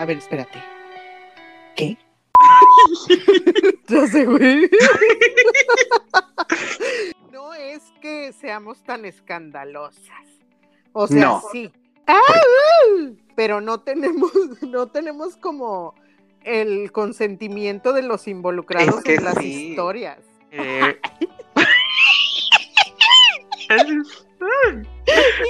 A ver, espérate. ¿Qué? ya sé, güey. no es que seamos tan escandalosas. O sea, No. sí. ¡Ah! Pero no tenemos, no tenemos como el consentimiento de los involucrados Es que en las sí. historias. Eh,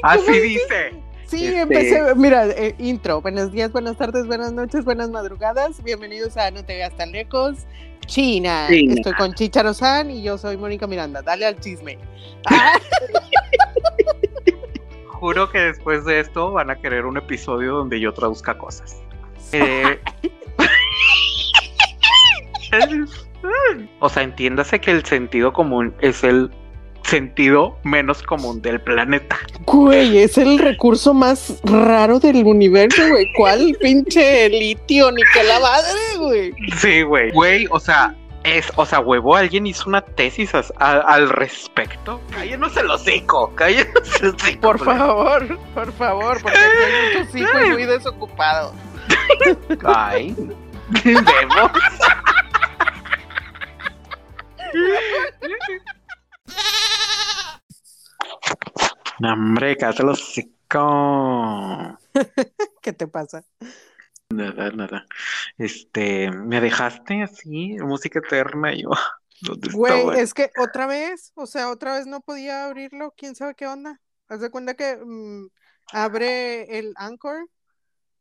Así dice. Sí, Este- empecé, mira, eh, intro, buenos días, buenas tardes, buenas noches, buenas madrugadas, bienvenidos a No te veas tan lejos, China, China. estoy con Chicharo San y yo soy Mónica Miranda, dale al chisme. Ah, Juro que después de esto van a querer un episodio donde yo traduzca cosas. Eh, o sea, entiéndase que el sentido común es el sentido menos común del planeta. Güey, es el recurso más raro del universo, güey, ¿cuál pinche litio ni que la madre, güey? Sí, güey. Güey, o sea, es, o sea, huevo, alguien hizo una tesis a- al respecto. Cállenos el hocico, cállenos el hocico. Por güey. favor, por favor, porque hay muchos hijos muy desocupados. Ay, vemos. No, hombre, cállate hocico. ¿Qué te pasa? Nada, nada. Este, me dejaste así, música eterna, y yo. ¿Dónde Güey, estaba? es que otra vez, o sea, otra vez no podía abrirlo, quién sabe qué onda. Haz de cuenta que mm, abre el Anchor,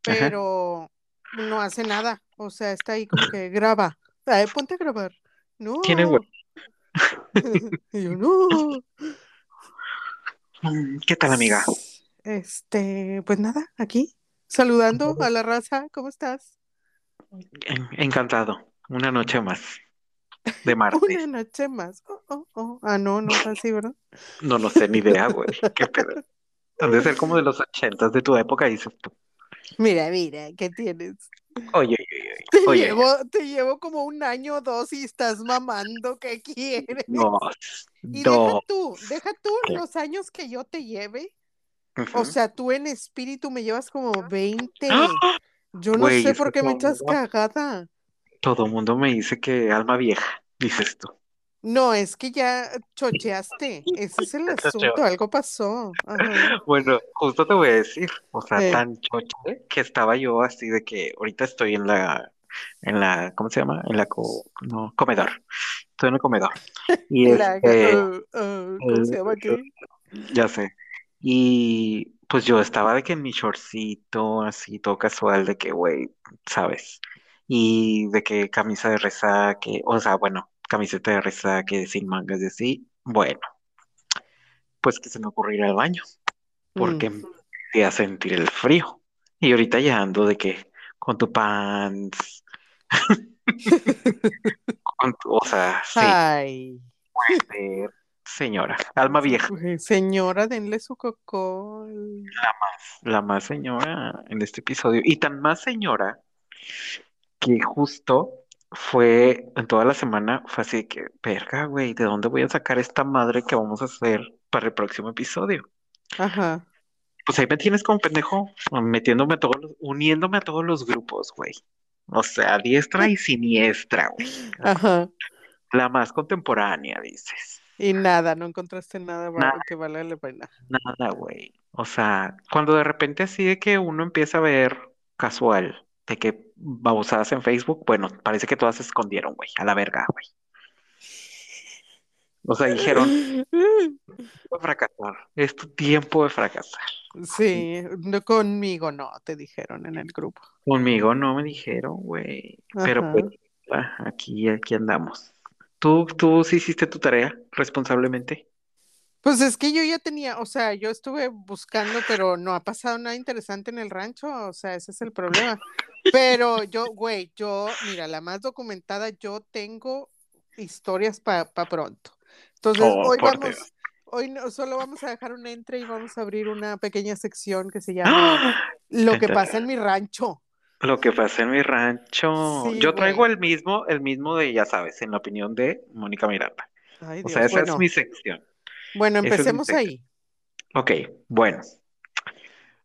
pero no hace nada. O sea, está ahí como que graba. Ay, ponte a grabar. No. Tiene yo, no. Mm, ¿Qué tal, amiga? Este, pues nada, aquí, saludando a la raza, ¿cómo estás? En- Encantado. Una noche más. De Una martes. noche más. Oh, oh, oh. Ah, no, no es así, ¿verdad? No, no sé ni idea, güey. Qué pedo. Han de ser como de los ochentas de tu época, dices tú. Mira, mira, ¿qué tienes? Oye, oye, oye. Te Oye, llevo, te llevo como un año o dos y estás mamando, ¿qué quieres? dos, Y deja dos. tú, deja tú ¿Qué? los años que yo te lleve. O sea, tú en espíritu me llevas como 20. ¡Ah! Yo no Güey, sé por qué me echas mundo- cagada. Todo mundo me dice que alma vieja, dices tú. No, es que ya chocheaste. Ese es el asunto, algo pasó. Ajá. Bueno, justo te voy a decir, o sea, Eh. tan choche que estaba yo así de que ahorita estoy en la, en la, ¿cómo se llama? En la, co- no, comedor. Estoy en el comedor. Y La- este, uh, uh, ¿cómo se llama aquí? ya sé. Y pues yo estaba de que en mi shortcito, así todo casual, de que, güey, ¿sabes? Y de que camisa de resaque, o sea, bueno, camiseta de resaque sin mangas y así. Bueno, pues que se me ocurrió ir al baño, porque Mm. empecé a sentir el frío. Y ahorita ya ando de que con tu pants, con tu- o sea, sí, Ay, señora, alma vieja. señora, denle su cocol. la más señora en este episodio. Y tan más señora que justo fue en toda la semana, fue así que, verga, güey, ¿de dónde voy a sacar esta madre que vamos a hacer para el próximo episodio? Ajá. Pues ahí me tienes como pendejo, metiéndome a todos los, uniéndome a todos los grupos, güey. O sea, diestra y siniestra, güey. Ajá. La más contemporánea, dices. Y nada, no encontraste nada, Nada. que valga la pena. Nada, güey. O sea, cuando de repente así de que uno empieza a ver casual de que babosadas en Facebook, bueno, parece que todas se escondieron, güey, a la verga, güey. O sea, dijeron, "Tiempo de fracasar, es tu tiempo de fracasar. Sí, no, conmigo no, te dijeron en el grupo. Conmigo no me dijeron, güey. Pero pues, ah, aquí, aquí andamos. ¿Tú, tú sí hiciste tu tarea responsablemente? Pues es que yo ya tenía, o sea, yo estuve buscando, pero no ha pasado nada interesante en el rancho, o sea, ese es el problema. Pero yo, güey, yo, mira, la más documentada, yo tengo historias para pronto. Entonces, Oh, hoy vamos, Dios. hoy no, solo vamos a dejar un entre y vamos a abrir una pequeña sección que se llama ¡Ah! Lo que pasa en mi rancho. Lo que pasa en mi rancho. Sí, Yo traigo güey. el mismo, el mismo de, ya sabes, en la opinión de Mónica Miranda. Ay, O sea, esa Bueno, es mi sección. bueno, es empecemos ahí. Ok, bueno.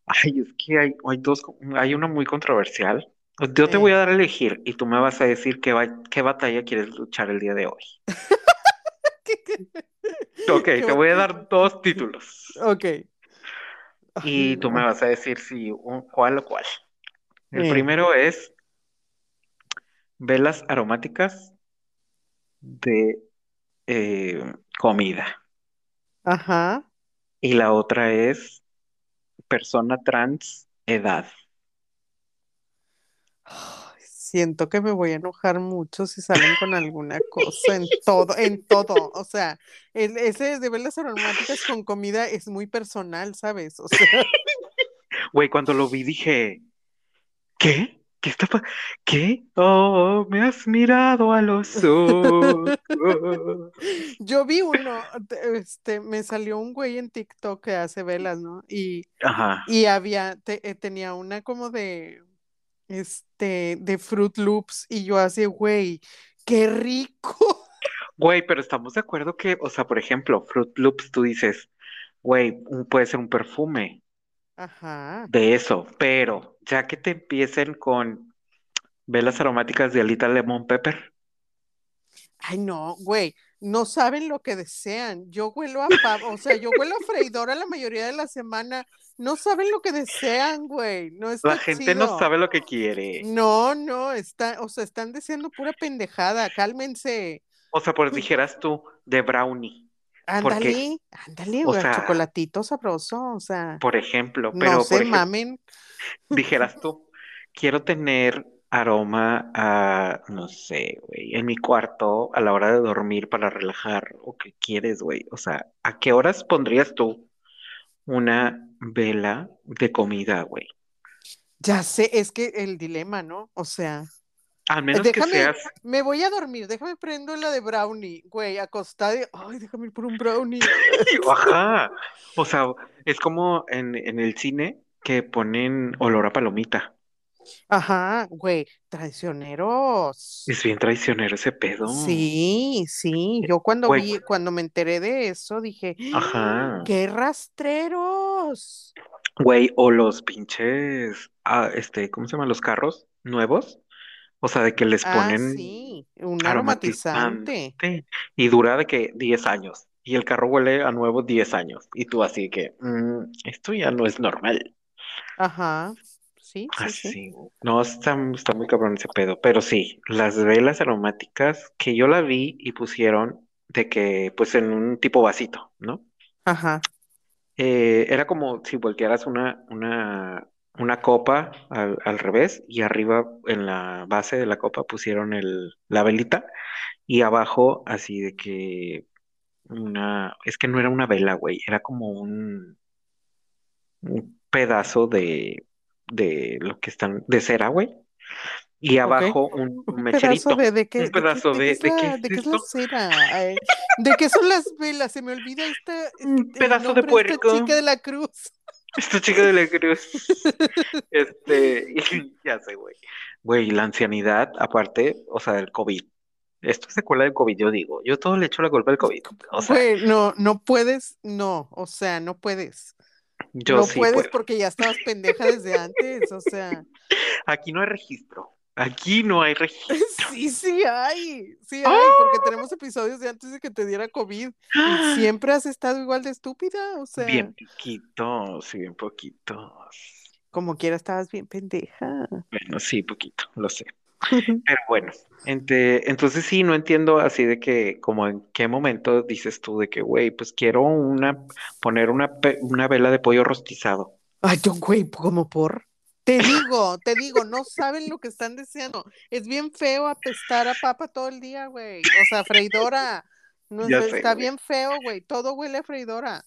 Ay, es que hay, hay dos, hay una muy controversial Yo te voy a dar a elegir y tú me vas a decir qué, ba- qué batalla quieres luchar el día de hoy. Ok, Qué te voy a dar dos títulos Ok. y tú me vas a decir si un- cuál o cuál. El primero es velas aromáticas de eh, comida Ajá. y la otra es persona trans edad. Siento que me voy a enojar mucho si salen con alguna cosa en todo, en todo. O sea, el, ese de velas aromáticas con comida es muy personal, ¿sabes? O sea, Güey, cuando lo vi dije, ¿qué? ¿Qué está pa- ¿Qué? Oh, me has mirado a los ojos. yo vi uno, te- este, me salió un güey en TikTok que hace velas, ¿no? Y, Ajá. y había, te- eh, tenía una como de, este, de Fruit Loops y yo así, güey, qué rico. Güey, pero estamos de acuerdo que, o sea, por ejemplo, Fruit Loops, tú dices, güey, puede ser un perfume Ajá. de eso, pero ya que te empiecen con velas aromáticas de alita lemon pepper, Ay, no, güey, no saben lo que desean. Yo huelo a pavo, o sea, yo huelo a freidora la mayoría de la semana. No saben lo que desean, güey. No está la gente no sabe lo que quiere. No, no, está, o sea, están deseando pura pendejada. Cálmense. O sea, pues dijeras tú de brownie, porque, Ándale, ándale, o güey, sea, chocolatito sabroso, o sea, por ejemplo, no pero se por ejemplo, mamen. dijeras tú, quiero tener aroma a, no sé, güey, en mi cuarto a la hora de dormir para relajar, o qué quieres, güey. O sea, ¿a qué horas pondrías tú una vela de comida, güey? Ya sé, es que el dilema, ¿no? O sea, Al menos que seas, me voy a dormir, déjame prendo la de brownie, güey, acostada. y- Ay, déjame ir por un brownie. ajá. O sea, es como en, en el cine que ponen olor a palomita. Ajá, güey, traicioneros. Es bien traicionero ese pedo. Sí, sí, yo cuando Güey, vi, cuando me enteré de eso, dije, ajá. ¡qué rastreros! Güey, o los pinches, ah, este, ¿cómo se llaman los carros nuevos? O sea, de que les Ah, ponen sí, un aromatizante. aromatizante y dura de que 10 años. Y el carro huele a nuevo 10 años. Y tú así que, "Mm, esto ya no es normal. Ajá, sí, sí, sí. Así, no, está, está muy cabrón ese pedo. Pero sí, las velas aromáticas que yo la vi y pusieron de que, pues en un tipo vasito, ¿no? Ajá, Eh, era como si voltearas una, una, una copa al, al revés y arriba en la base de la copa pusieron el, la velita y abajo así de que una, es que no era una vela, güey, era como un, un pedazo de, de lo que están, de cera, güey, y abajo un, un Un pedazo de, de qué, un de qué, pedazo de qué de, es ¿de qué la, es de qué es la cera, de qué son las velas, se me olvida esta, Un este, pedazo de de esta puerco. chica de la cruz. Esta chica de la cruz. Este, ya sé, güey. Güey, la ancianidad, aparte, o sea, del COVID. Esto es secuela del COVID, yo digo. Yo todo le echo la culpa al COVID. O sea, Güey, no, no puedes, no, o sea, no puedes. yo No sí puedes puedo. porque ya estabas pendeja desde antes, o sea, Aquí no hay registro. Aquí no hay registro. sí, sí hay, sí ¡Ah! hay, porque tenemos episodios de antes de que te diera COVID y siempre has estado igual de estúpida, o sea, Bien poquitos, bien poquitos. como quiera estabas bien pendeja. Bueno, sí, poquito, lo sé. Pero bueno, ente- entonces sí, no entiendo así de que, como en qué momento dices tú de que, güey, pues quiero una, poner una, una vela de pollo rostizado. Ay, yo, güey, como por. Te digo, te digo, no saben lo que están deseando. Es bien feo apestar a papa todo el día, güey. O sea, freidora. No, sé, está güey. bien feo, güey. Todo huele a freidora.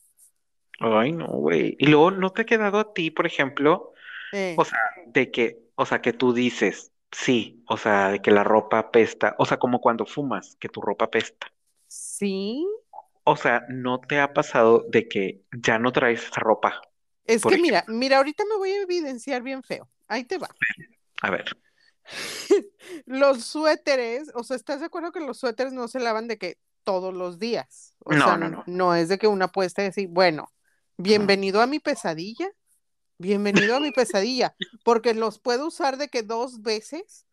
Ay, no, güey. Y luego, ¿no te ha quedado a ti, por ejemplo, Eh, o sea, de que, o sea, que tú dices, sí, o sea, de que la ropa apesta, o sea, como cuando fumas, que tu ropa apesta. sí. O sea, ¿no te ha pasado de que ya no traes esa ropa? Es que mira, mira, ahorita me voy a evidenciar bien feo. Ahí te va. A ver, Los suéteres, o sea, ¿estás de acuerdo que los suéteres no se lavan de que todos los días? O No, sea, no, no. no es de que una puesta y decir, bueno, bienvenido a mi pesadilla. bienvenido a mi pesadilla, porque los puedo usar de que dos veces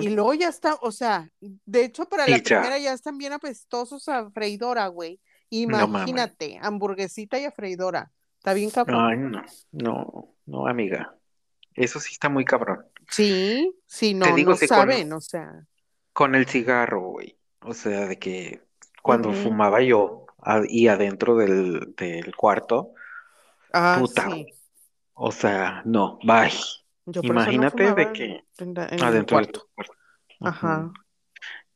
y luego ya está, o sea, de hecho para Y la ya. primera ya están bien apestosos a freidora, güey. Imagínate, hamburguesita y a freidora. Está bien cabrón. Ay, no, no, no, amiga. Eso sí está muy cabrón. Sí, sí, no, Te digo, no si con- saben, o sea. Con el cigarro, güey. O sea, de que cuando fumaba yo a- y adentro del, del cuarto, Ah, puta, sí. o sea, no, bye. Yo eso no Imagínate de que en, la- en adentro del cuarto. cuarto. Ajá.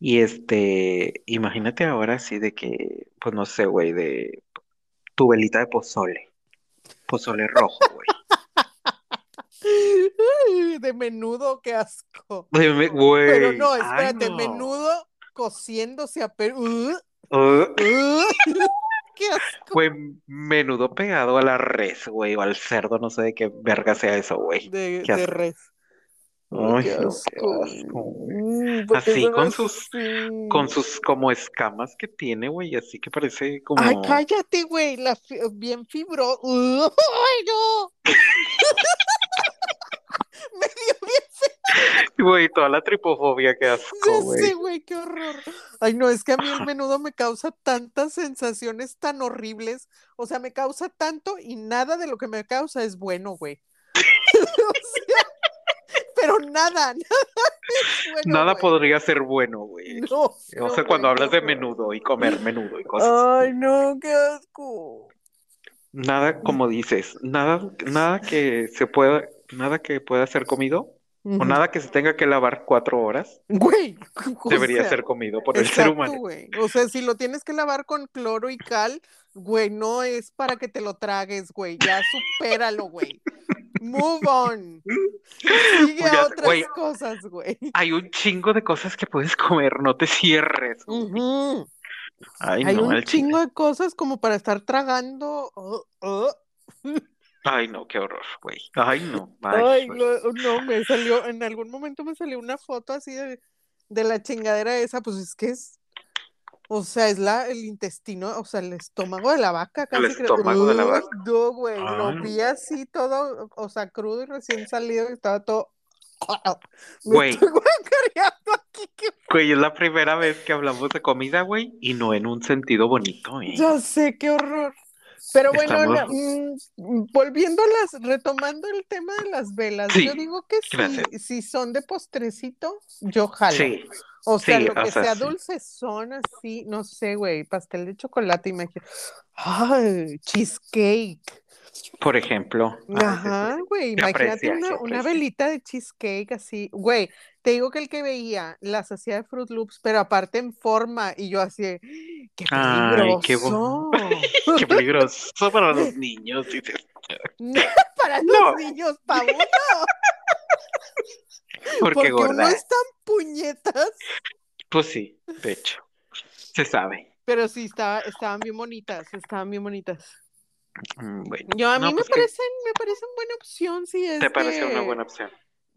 Y este, imagínate ahora sí de que, pues no sé, güey, de tu velita de pozole. Pozole rojo, güey. Ay, De menudo, qué asco. Güey, Pero no, ay, espérate, no. menudo cociéndose a per... ¡Uh! Uh, ¡Uh! qué asco. Güey, menudo pegado a la res, güey, o al cerdo, no sé de qué verga sea eso, güey. De, de res. Ay, qué asco. asco. Mm, ¿por qué Así, con sus- así? Con sus como escamas que tiene, güey, así que parece como... Ay, cállate, güey, la fi- bien fibro. ¡Ay, no! Me dio bien Güey, toda la tripofobia, qué asco, Ya güey. sé, güey, qué horror. Ay, no, es que a mí el menudo me causa tantas sensaciones tan horribles. O sea, me causa tanto y nada de lo que me causa es bueno, güey. O sea, pero nada, nada es bueno, Nada güey. podría ser bueno, güey. No, O no, sea, cuando güey, hablas de menudo y comer menudo y cosas. Ay, no, qué asco. Nada, como dices, nada, nada que se pueda, nada que pueda ser comido o nada que se tenga que lavar cuatro horas Güey, debería sea, ser comido por el ser humano. güey. O sea, si lo tienes que lavar con cloro y cal, güey, no es para que te lo tragues, güey. Ya supéralo, güey. Move on. Sigue a otras cosas, güey. Hay un chingo de cosas que puedes comer, no te cierres. güey. Ujú. Ay, Hay no, un chingo de cosas como para estar tragando. uh, uh. Ay, no, qué horror, güey. Ay, no. Ay, Ay, lo- no, me salió, en algún momento me salió una foto así de, de la chingadera esa, pues es que es, o sea, es la, el intestino, o sea, el estómago de la vaca, casi creo. estómago de la Uy, vaca. No, güey, lo Ay. vi así todo, o sea, crudo y recién salido, y estaba todo. Me Güey. estoy aquí, Güey, es la primera vez que hablamos de comida, güey, y no en un sentido bonito, ¿eh? Ya sé, qué horror. Pero bueno, Estamos- la- mm, volviendo a las, retomando el tema de las velas, Sí, yo digo que si, si son de postrecito, yo jalo. Sí, O sea, sí, lo que sea, sea sí. dulce son así, no sé, güey, pastel de chocolate, imagino. Ay, cheesecake. por ejemplo. Ay, Ajá, güey, imagínate aprecia, una, una velita de cheesecake así. Güey, te digo que el que veía las hacía de Fruit Loops, pero aparte en forma, y yo así, ¡qué Ay, qué peligroso! bo- Qué peligroso para los niños, dices. Para los No. niños, pa' uno, Porque, porque uno gorda. es tan puñetas. Pues sí, de hecho. Se sabe. Pero sí, estaba, estaban bien bonitas, estaban bien bonitas. Mm, Bueno, Yo a no, mí pues me que parecen, me parecen buena opción si es te parece una buena opción.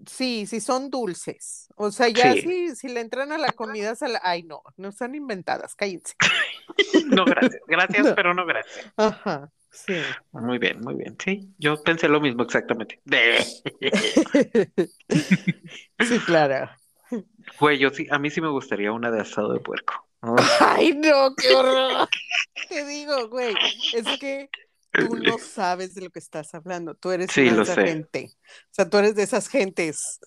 Sí, sí son dulces. O sea, ya Sí. si, si le entran a la comida sal- ay no, no están inventadas, cállense. No, gracias. Gracias, No. pero no gracias. Ajá, sí. Muy bien, muy bien. Sí, yo pensé lo mismo exactamente. Sí, claro. Güey, yo sí, a mí sí me gustaría una de asado de puerco. Ay, no, qué horror. Te digo, güey, es que tú no sabes de lo que estás hablando. Tú eres Sí, de esa sé. gente. O sea, tú eres de esas gentes.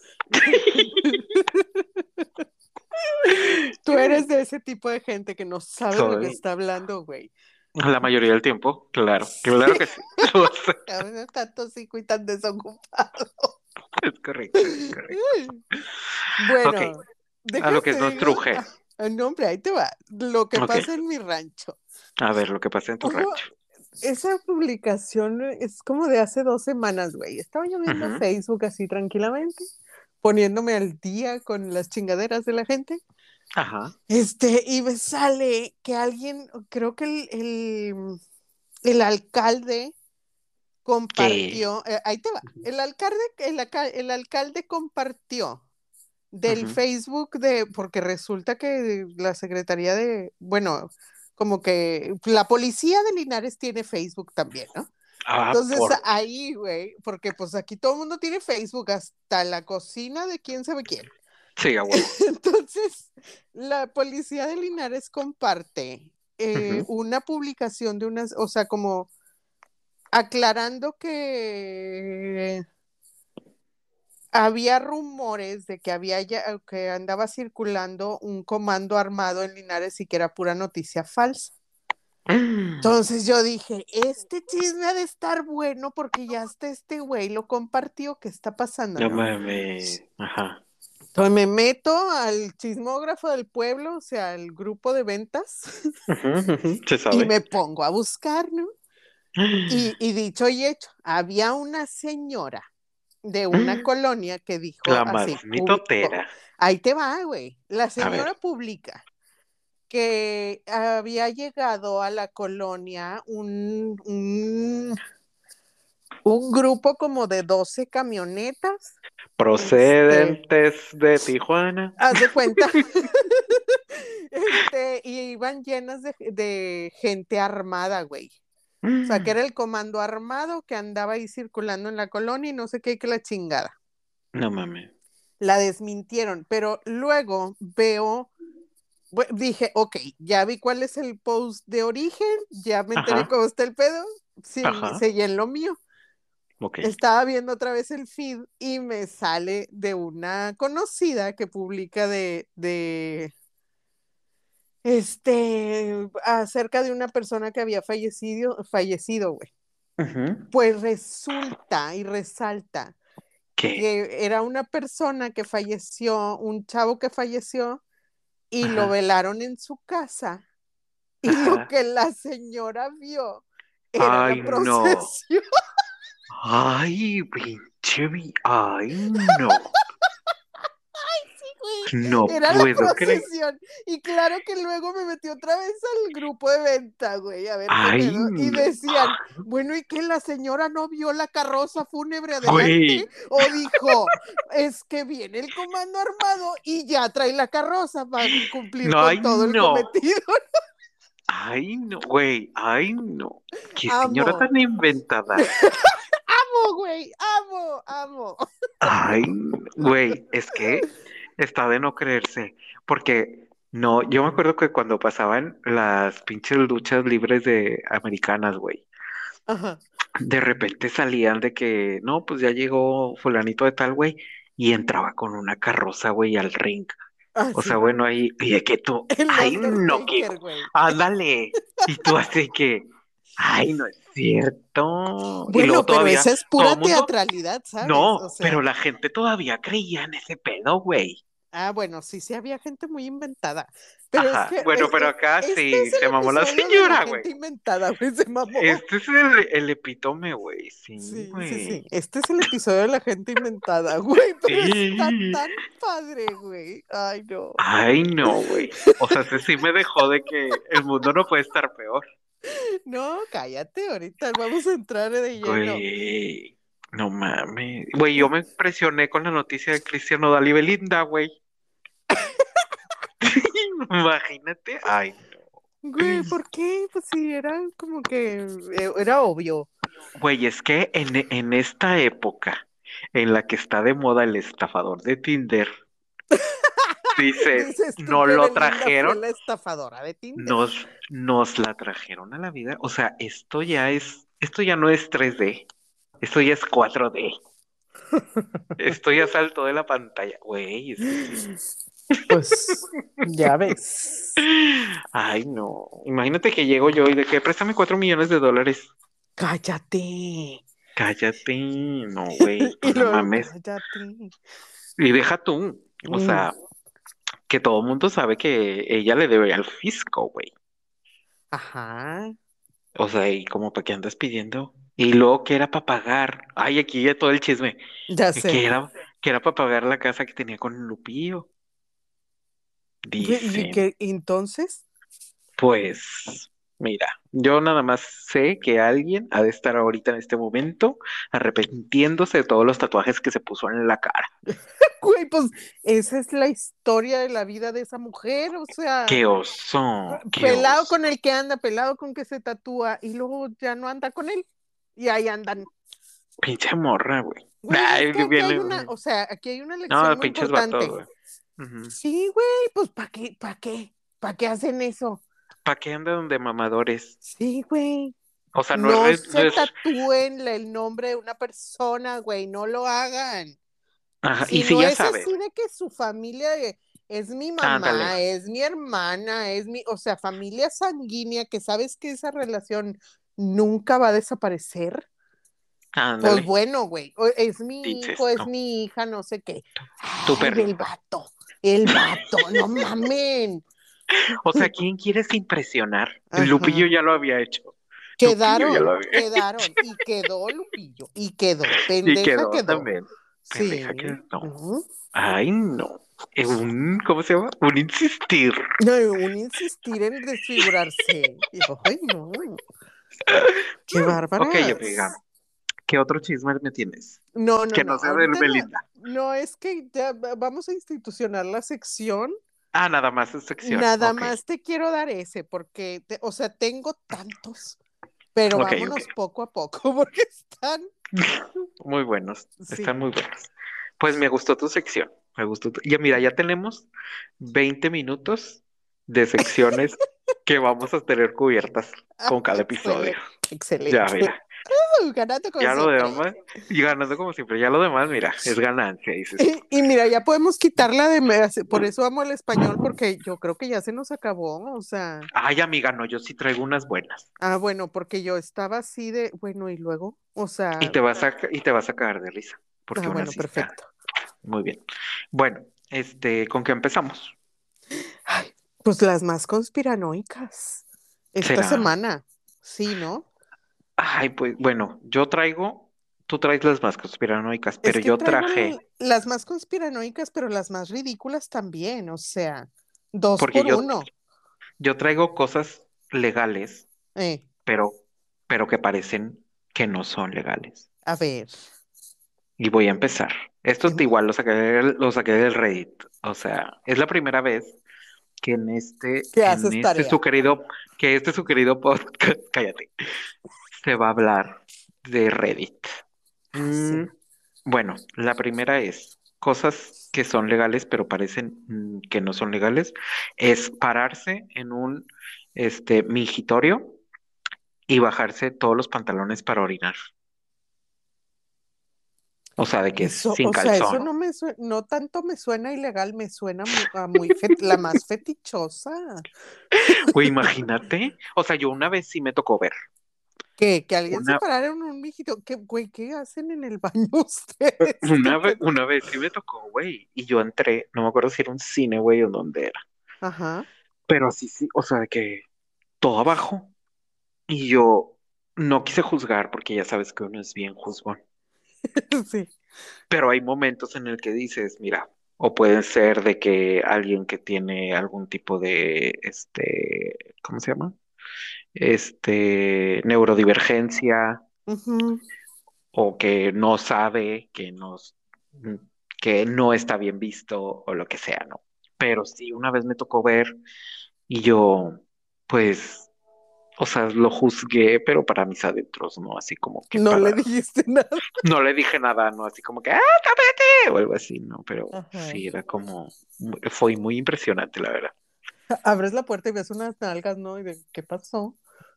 Tú eres de ese tipo de gente que no sabe de lo que está hablando, güey. La mayoría del tiempo, claro, claro que sí. A veces tan tóxico y tan desocupado. es correcto, es correcto. Bueno, Ok, déjame a lo que nos truje. Ah, no, hombre, ahí te va. Lo que pasa en mi rancho. A ver, lo que pasa en tu rancho. Esa publicación es como de hace dos semanas, güey. Estaba yo viendo. Facebook así tranquilamente, poniéndome al día con las chingaderas de la gente. Ajá. Este, y me sale que alguien, creo que el, el, el alcalde compartió, eh, ahí te va, el alcalde, el, el alcalde compartió del. Facebook de, porque resulta que la Secretaría de, bueno, como que la policía de Linares tiene Facebook también, ¿no? Ah, Entonces por... ahí, güey, porque pues aquí todo el mundo tiene Facebook, hasta la cocina de quién sabe quién. Sí, a huevo. Entonces, la policía de Linares comparte eh, una publicación de unas, o sea, como aclarando que había rumores de que había ya, que andaba circulando un comando armado en Linares y que era pura noticia falsa. Entonces yo dije, este chisme ha de estar bueno porque ya hasta este güey lo compartió, ¿qué está pasando? No no? mames. Ajá. Entonces me meto al chismógrafo del pueblo, o sea, al grupo de ventas, Se y me pongo a buscar, ¿no? Y, y dicho y hecho, había una señora de una colonia que dijo La así, publicó- mitotera. Ahí te va, güey. La señora publica que había llegado a la colonia un, un, un grupo como de 12 camionetas. Procedentes de Tijuana. Haz de cuenta. este, y iban llenas de, de gente armada, güey. O sea, que era el comando armado que andaba ahí circulando en la colonia y no sé qué, que la chingada. No mames. la desmintieron, pero luego veo, dije, ok, ya vi cuál es el post de origen, ya me enteré Ajá. cómo está el pedo, sí, Ajá. seguí en lo mío. Estaba viendo otra vez el feed y me sale de una conocida que publica de, de este, acerca de una persona que había fallecido, fallecido, güey. Pues resulta y resalta ¿Qué? que era una persona que falleció, un chavo que falleció y lo velaron en su casa y Ajá. lo que la señora vio era Ay, la no. Ay, pinche. Ay, no. güey, No Era la puedo creer. procesión. Y claro que luego me metí otra vez al grupo de venta, güey, a ver Ay. Y decían, bueno, ¿y que la señora no vio la carroza fúnebre Güey. adelante? O dijo, es que viene el comando armado y ya trae la carroza para cumplir No, con ay, todo el no. cometido. Ay, no, güey. Ay, no. Qué señora tan inventada. Amo, güey, amo, amo. Ay, güey, es que está de no creerse, porque no, yo me acuerdo que cuando pasaban las pinches luchas libres de americanas, güey, Ajá. de repente salían de que, no, pues ya llegó fulanito de tal, güey, y entraba con una carroza, güey, al ring. O Así. sea, bueno, ahí, y de que tú, ay, no, que, ándale, y tú así que, ay, no es cierto. Y Bueno, luego pero todavía, esa es pura mundo- teatralidad, ¿sabes? no, O sea, pero la gente todavía creía en ese pedo, güey. Ah, bueno, sí, sí había gente muy inventada. Pero Ajá, es que, bueno, pero acá este sí es el se mamó la señora, gente güey. inventada, güey, se mamó. Este es el, el epítome, güey. Sí, Sí, sí. Este es el episodio de la gente inventada, güey. Pero está Sí. tan padre, güey. Ay, no. Ay, no, güey. O sea, ese sí me dejó de que el mundo no puede estar peor. No, cállate, ahorita vamos a entrar de lleno. Güey. No mames. Güey, yo me impresioné con la noticia de Cristiano Dali Belinda, güey. Imagínate. Ay, no. Güey, ¿por qué? Pues sí, era como que eh, era obvio. Güey, es que en, en esta época en la que está de moda el estafador de Tinder, dices, Dices no lo trajeron, la estafadora de Tinder. nos, nos la trajeron a la vida. O sea, esto ya es, esto ya no es 3D, esto ya es 4D. Esto ya saltó de la pantalla, güey. Pues ya ves. Ay, no. Imagínate que llego yo y de que préstame 4 millones de dólares. Cállate. Cállate, no, güey, Y pues no mames. cállate. Y deja tú, o Mm. sea, que todo el mundo sabe que ella le debe al fisco, güey. Ajá. O sea, ¿y como para qué andas pidiendo? Y luego que era para pagar. Ay, aquí ya todo el chisme. Ya Que sé. era, que era para pagar la casa que tenía con Lupillo. Güey, ¿Y Dicen. que entonces? Pues, mira, yo nada más sé que alguien ha de estar ahorita en este momento arrepintiéndose de todos los tatuajes que se puso en la cara. Güey, pues esa es la historia de la vida de esa mujer, o sea, ¡Qué oso! ¡Qué pelado oso! con el que anda, pelado con que se tatúa y luego ya no anda con él. Y ahí andan. Pinche morra, güey. Güey, Ay, que viene- hay una, o sea, aquí hay una lección No, muy pinches importante. güey. Ujú. Sí, güey, pues ¿para qué? ¿Para qué? ¿Para qué hacen eso? ¿Para qué andan de mamadores? Sí, güey. O sea, no, No es, no se es- tatúen el nombre de una persona, güey, no lo hagan. Ajá, Si y si no ya es sabes. así de que su familia eh, es mi mamá, Ándale. es mi hermana, es mi, o sea, familia sanguínea, que sabes que esa relación nunca va a desaparecer. Ándale. Pues bueno, güey, es mi Dices, hijo, es no. mi hija, no sé qué. tu Ay, el vato, el vato, no mamen. O sea, ¿quién quieres impresionar? Ajá. Lupillo ya lo había hecho. Quedaron, había quedaron, y quedó Lupillo, y quedó, pendeja Y quedó, quedó. también. Sí. Ay, no. Es un, ¿cómo se llama? Un insistir. No, un insistir en desfigurarse. Ay, no. Qué bárbaro. Ok, amiga. ¿Qué otro chisme me tienes? No, no, que no, sea de Belinda. No, es que ya va- vamos a institucionar la sección. Ah, nada más es sección. Nada más te quiero dar ese, porque, te- o sea, tengo tantos, pero vámonos poco a poco, porque están. Muy buenos. Sí. Están muy buenos. Pues me gustó tu sección. Me gustó. tu- Ya mira, ya tenemos 20 minutos de secciones que vamos a tener cubiertas con cada episodio. Excelente. Ya, mira. Uh, ganando como Ya lo siempre. demás, y ganando como siempre. Ya lo demás, mira, es ganancia, dices. Y, y mira, ya podemos quitarla de. me- Por eso amo el español, porque yo creo que ya se nos acabó. O sea. Ay, amiga, no, yo sí traigo unas buenas. Ah, bueno, porque yo estaba así de. Bueno, y luego. O sea. Y te vas a, y te vas a caer de risa. Porque ah, bueno, está- perfecto. Muy bien. Bueno, este, ¿con qué empezamos? Ay, pues las más conspiranoicas. Esta ¿Será? semana. Sí, ¿no? Ay, pues, bueno, yo traigo, tú traes las más conspiranoicas, Es pero que yo traje, las más conspiranoicas, pero las más ridículas también. O sea, dos Porque por yo- uno. yo traigo cosas legales, Eh, pero, pero que parecen que no son legales. a ver. Y voy a empezar. Esto Ujú. igual lo saqué, del- lo saqué del Reddit. O sea, es la primera vez que en este, Que en haces este su querido, que este su querido podcast, cállate, se va a hablar de Reddit. Ah, sí. Mm, bueno, la primera es cosas que son legales, pero parecen mm, que no son legales. Es pararse en un este mingitorio y bajarse todos los pantalones para orinar. O sea, de que es Eso, sin o sea, eso calzón. no me sue- no tanto me suena ilegal, me suena a muy fet- la más fetichosa. Güey, imagínate. O sea, yo una vez sí me tocó ver. Que, que alguien Una- se parara en un mijito. ¿Qué, güey, qué hacen en el baño ustedes? Una ¿Qué vez, pedo? una vez sí me tocó, güey. Y yo entré, no me acuerdo si era un cine, güey, o dónde era. Ajá. Pero así sí, o sea, que todo abajo. Y yo no quise juzgar porque ya sabes que uno es bien juzgón. Sí. Pero hay momentos en el que dices, mira, o pueden ser de que alguien que tiene algún tipo de, este, ¿cómo se llama? Este, neurodivergencia o que no sabe, que no, que no está bien visto o lo que sea, ¿no? Pero sí, una vez me tocó ver y yo, pues, o sea, lo juzgué, pero para mis adentros, ¿no? Así como que No le dijiste nada. no le dije nada, ¿no? Así como que, ¡ah, cámbiate! O algo así, ¿no? Pero Ajá. sí, era como, fue muy impresionante, la verdad. Abres la puerta y ves unas nalgas, ¿no? Y de, ¿qué pasó?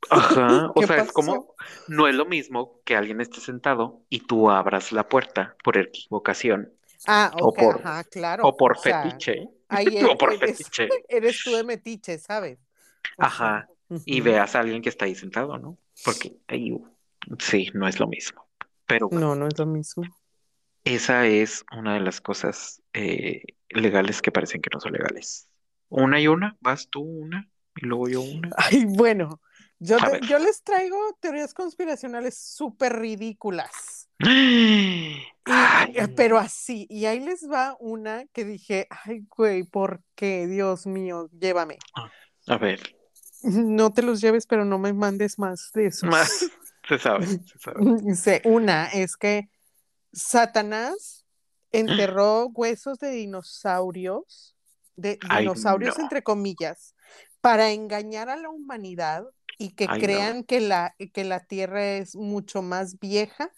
Ajá, o ¿Qué sea, es como, no es lo mismo que alguien esté sentado y tú abras la puerta por equivocación Ah, O por- ajá, claro. o por o sea, fetiche, ahí o por eres, fetiche, eres tú de metiche, ¿sabes? O Ajá, sea, y veas a alguien que está ahí sentado, ¿no? Porque, ay, sí, no es lo mismo. Pero No, no es lo mismo. esa es una de las cosas eh, legales que parecen que no son legales. Una y una, vas tú una y luego yo una. Ay, bueno, yo, te- les traigo teorías conspiracionales súper ridículas. Y- pero así, y ahí les va una que dije, ay, güey, ¿por qué? Dios mío, llévame. a ver, No te los lleves, pero no me mandes más de esos. más se sabe, se sabe. Una es que Satanás enterró huesos de dinosaurios, de Ay, dinosaurios no. entre comillas, para engañar a la humanidad y que Ay, no. crean que la, que la Tierra es mucho más vieja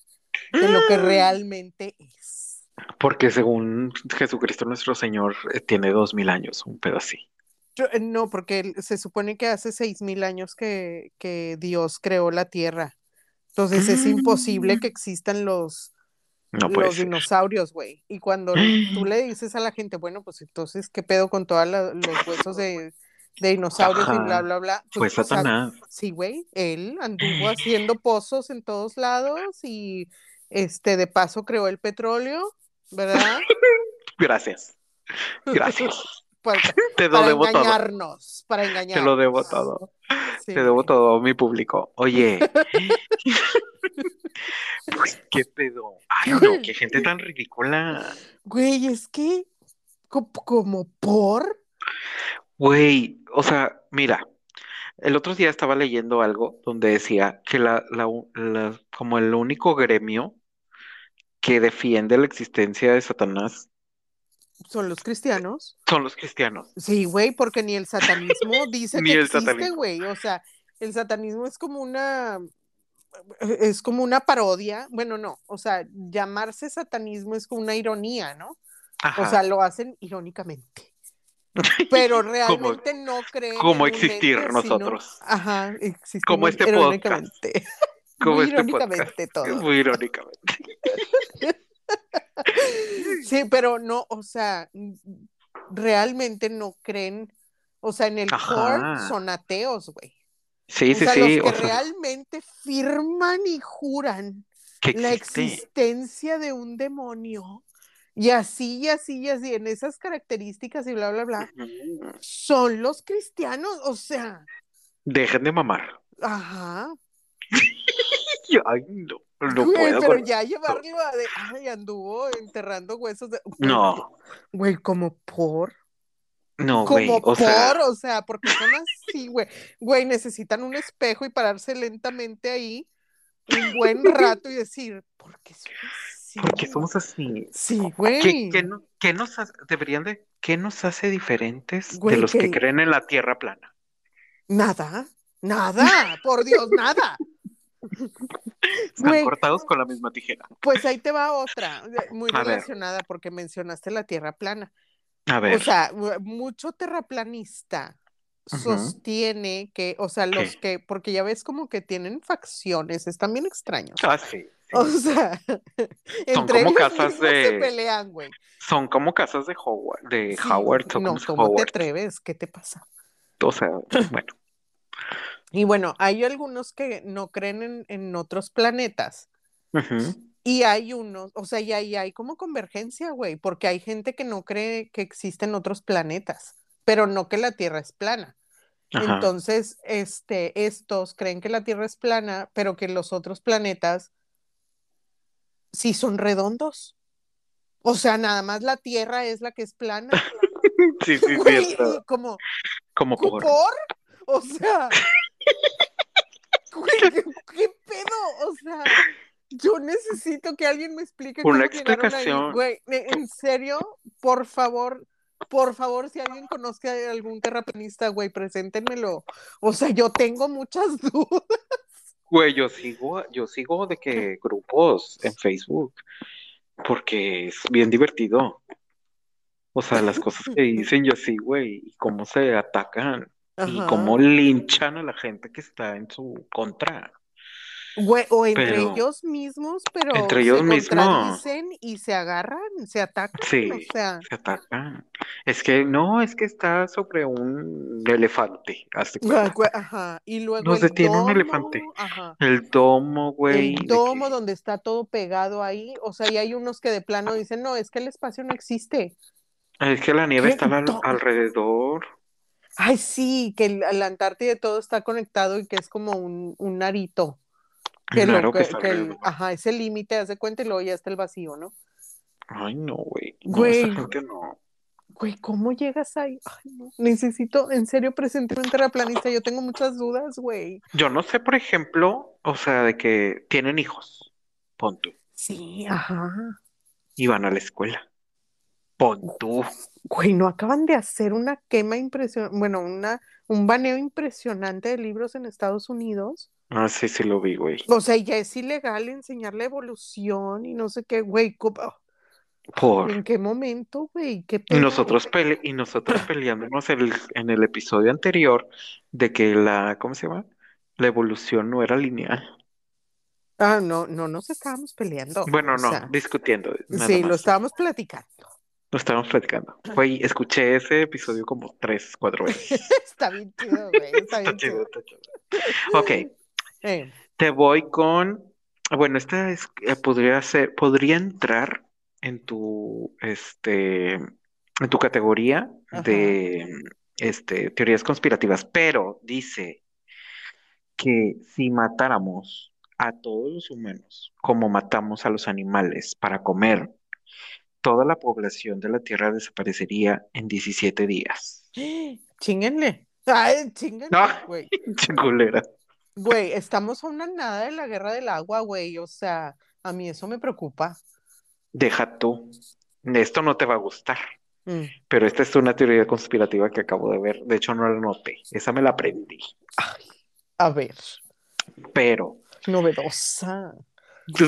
de lo que realmente es. Porque según Jesucristo nuestro Señor eh, tiene dos mil años, un pedo así. Yo- eh, no, porque se supone que hace seis mil años que, que Dios creó la Tierra. Entonces es imposible que existan los, No los dinosaurios, güey. Y cuando tú le dices a la gente, bueno, pues entonces, ¿qué pedo con todos los huesos de, de dinosaurios y bla, bla, bla? Fue Pues, Satanás. sí, güey, él anduvo haciendo pozos en todos lados y este, de paso creó el petróleo, ¿verdad? Gracias. Gracias. Para, Te lo para debo todo. engañarnos, para engañarnos. Te lo debo todo. Sí, Te debo güey. todo, mi público. Oye. Pues, ¿qué pedo? Ay, no, qué gente tan ridícula. Güey, es que co- como por Güey, o sea, mira, el otro día estaba leyendo algo donde decía que la, la, como el único gremio que defiende la existencia de Satanás son los cristianos. son los cristianos. Sí, güey, porque ni el satanismo dice Ni que el existe, satanismo. güey. O sea, el satanismo es como una es como una parodia. Bueno, no, o sea, llamarse satanismo es como una ironía, ¿no? O Ajá. sea, lo hacen irónicamente. Pero realmente no creen como existir ente, sino- nosotros. Ajá, existimos Como este irónicamente. como Muy este irónicamente podcast. todo. Muy irónicamente. Sí, pero no, o sea, realmente no creen, o sea, en el core Ajá. son ateos, güey. Sí, o sí, sea, sí. los que O sea, realmente firman y juran la existe. existencia de un demonio y así y así y así en esas características y bla, bla, bla, son los cristianos, o sea, Dejen de mamar. ajá. Ay, no, no Güey, puedo pero con- ya llevarlo a de, ay, anduvo enterrando huesos de, No, güey, como por. no, güey. como O por, sea, o sea, porque son así, güey. Güey, necesitan un espejo y pararse lentamente ahí un buen rato y decir, ¿por qué soy así? ¿Por qué somos así? Sí, ¿Qué, güey. qué no- qué nos hace, deberían de, qué nos hace diferentes Güey, de los que que- creen en la tierra plana? Nada, nada, por Dios, nada. Están Güey. cortados con la misma tijera. Pues ahí te va otra, muy A ver. relacionada porque mencionaste la tierra plana. A ver, O sea, mu- mucho terraplanista sostiene que, o sea, los ¿Qué? que, porque ya ves como que tienen facciones, están bien extraños. ah, sí, sí. O sea, entre como casas se de- pelean, güey. Son como casas de Howard, de Sí, Howard, no, como ¿cómo te atreves? ¿Qué te pasa? O sea, bueno, Y bueno, hay algunos que no creen en, en otros planetas. Y hay unos, o sea, y ahí hay como convergencia, güey, porque hay gente que no cree que existen otros planetas, pero no que la Tierra es plana. ajá. Entonces, este, estos creen que la Tierra es plana, pero que los otros planetas sí son redondos. O sea, nada más la Tierra es la que es plana. Sí, sí, y como, Como ¿por? O sea, güey, ¿qué, qué pedo? O sea, yo necesito que alguien me explique Una cómo ahí. explicación. Güey, en serio, por favor, por favor, si alguien conoce a algún terraplanista, güey, preséntenmelo. O sea, yo tengo muchas dudas. Güey, yo sigo, yo sigo de que grupos en Facebook, porque es bien divertido. O sea, las cosas que dicen yo sí, güey, y cómo se atacan y cómo linchan a la gente que está en su contra. Güey, o entre Pero- ellos mismos, pero Entre ellos se mismos. contradicen y se agarran, se atacan. Sí, O sea, se atacan. Es que no, es que está sobre un elefante, hazte ah, ajá. Y luego Nos el detiene un elefante. Ajá. El domo, güey, El de domo donde está todo pegado ahí, o sea, y hay unos que de plano dicen, no, es que el espacio no existe. es que la nieve ¿Qué está al- do- alrededor. Ay, sí, que la Antártida todo está conectado y que es como un, un arito. Que lo Claro que que, que el- ajá, ese límite, hace cuenta y luego ya está el vacío, ¿no? Ay, no, güey. No, Güey. esa gente no. Güey, ¿cómo llegas ahí? Ay, no. Necesito, en serio, presentarme un terraplanista. Yo tengo muchas dudas, güey. Yo no sé, por ejemplo, o sea, de que tienen hijos, pon tú, Sí, ajá. y van a la escuela. Pon tú. Güey, no acaban de hacer una quema impresionante, bueno, una, un baneo impresionante de libros en Estados Unidos. Ah, sí, sí lo vi, güey. O sea, ya es ilegal enseñar la evolución y no sé qué, güey. ¿cómo- Por. ¿En qué momento, güey? ¿Qué Y nosotros, pele- y nosotros peleándonos el- en el episodio anterior de que la, ¿cómo se llama? La evolución no era lineal. Ah, no, no nos estábamos peleando. Bueno, no, sea, discutiendo, sí, lo estábamos platicando. Lo estábamos platicando. Güey, escuché ese episodio como tres, cuatro veces. Está bien chido, güey. Está bien Está chido, chido. está chido. Ok, Eh, te voy con, bueno, esta es, eh, podría ser, podría entrar en tu, este, en tu categoría de, este, teorías conspirativas, pero dice que si matáramos a todos los humanos como matamos a los animales para comer, toda la población de la Tierra desaparecería en 17 días. Chinguenle. Ay, chinguenle, No. Culera. Güey, estamos a una nada de la guerra del agua, güey. O sea, a mí eso me preocupa. Deja tú. Esto no te va a gustar. Mm. Pero esta es una teoría conspirativa que acabo de ver. De hecho, no la noté. Esa me la aprendí. A ver, Pero, novedosa.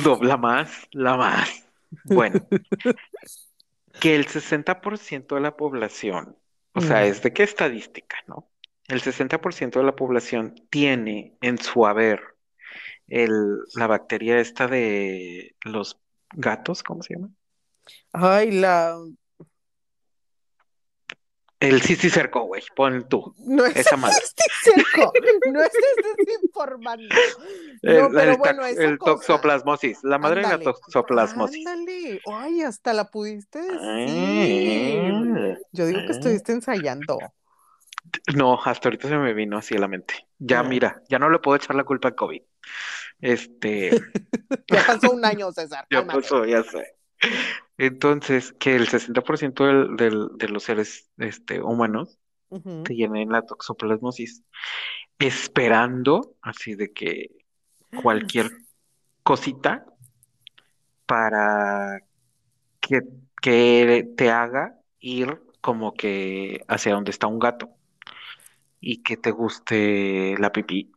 no, la más, la más. Bueno, que el 60% de la población, o sea. ¿es de qué estadística, no? El 60% de la población tiene en su haber el, la bacteria esta de los gatos, ¿cómo se llama? Ay, la. El cisticerco, güey, pon tú. No es Esa madre. cerco, no estés desinformando. No, El, pero el bueno, esa el cosa. toxoplasmosis, la madre de la toxoplasmosis. Ándale. Ay, hasta la pudiste decir. Ah, Yo digo que estuviste ensayando. No, hasta ahorita se me vino así a la mente. Ya, mira, ya no le puedo echar la culpa al COVID. Este, Ya pasó un año, César. ya cálmate. pasó, ya sé. Entonces, que el 60% del, del- de los seres este, humanos Ujú. tienen la toxoplasmosis, esperando así de que cualquier cosita para que, que te haga ir como que hacia donde está un gato y que te guste la pipí.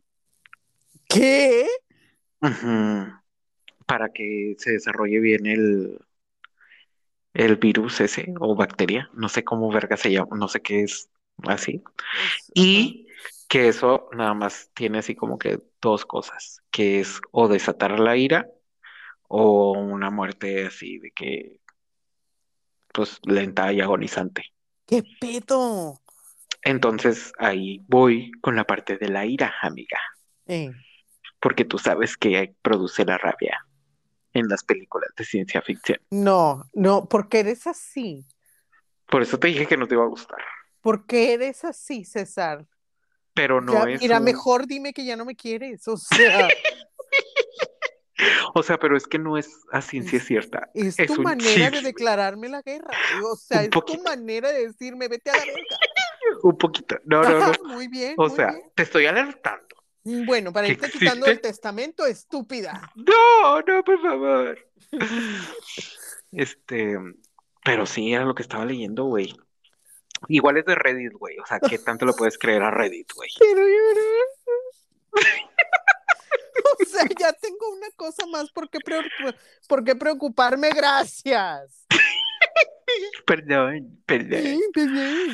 ¿Qué? Para que se desarrolle bien el, el virus ese o bacteria, no sé cómo verga se llama, no sé qué es así. Pues, Y que eso nada más tiene así como que dos cosas, que es o desatar la ira o una muerte así de que, pues lenta y agonizante. ¿Qué pedo? Entonces ahí voy con la parte de la ira, amiga, Eh, porque tú sabes que produce la rabia en las películas de ciencia ficción. no, no, porque eres así. Por eso te dije que no te iba a gustar, porque eres así, César? pero no Ya, es mira, un- mejor dime que ya no me quieres. O sea, o sea, pero es que no es a ciencia Es- cierta. es Es tu manera de declararme la guerra. O sea, Un es tu manera de decirme, vete a la verga. Un poquito. No, no, no. Muy bien. O muy sea, bien. te estoy alertando. Bueno, para ¿que irte quitando el testamento, estúpida. No, no, por favor. Este, pero sí, era lo que estaba leyendo, güey. Igual es de Reddit, güey. O sea, ¿qué tanto lo puedes creer a Reddit, güey? Pero yo O sea, ya tengo una cosa más por qué, preocup- por qué preocuparme. Gracias. Perdón, perdón. Sí, sí.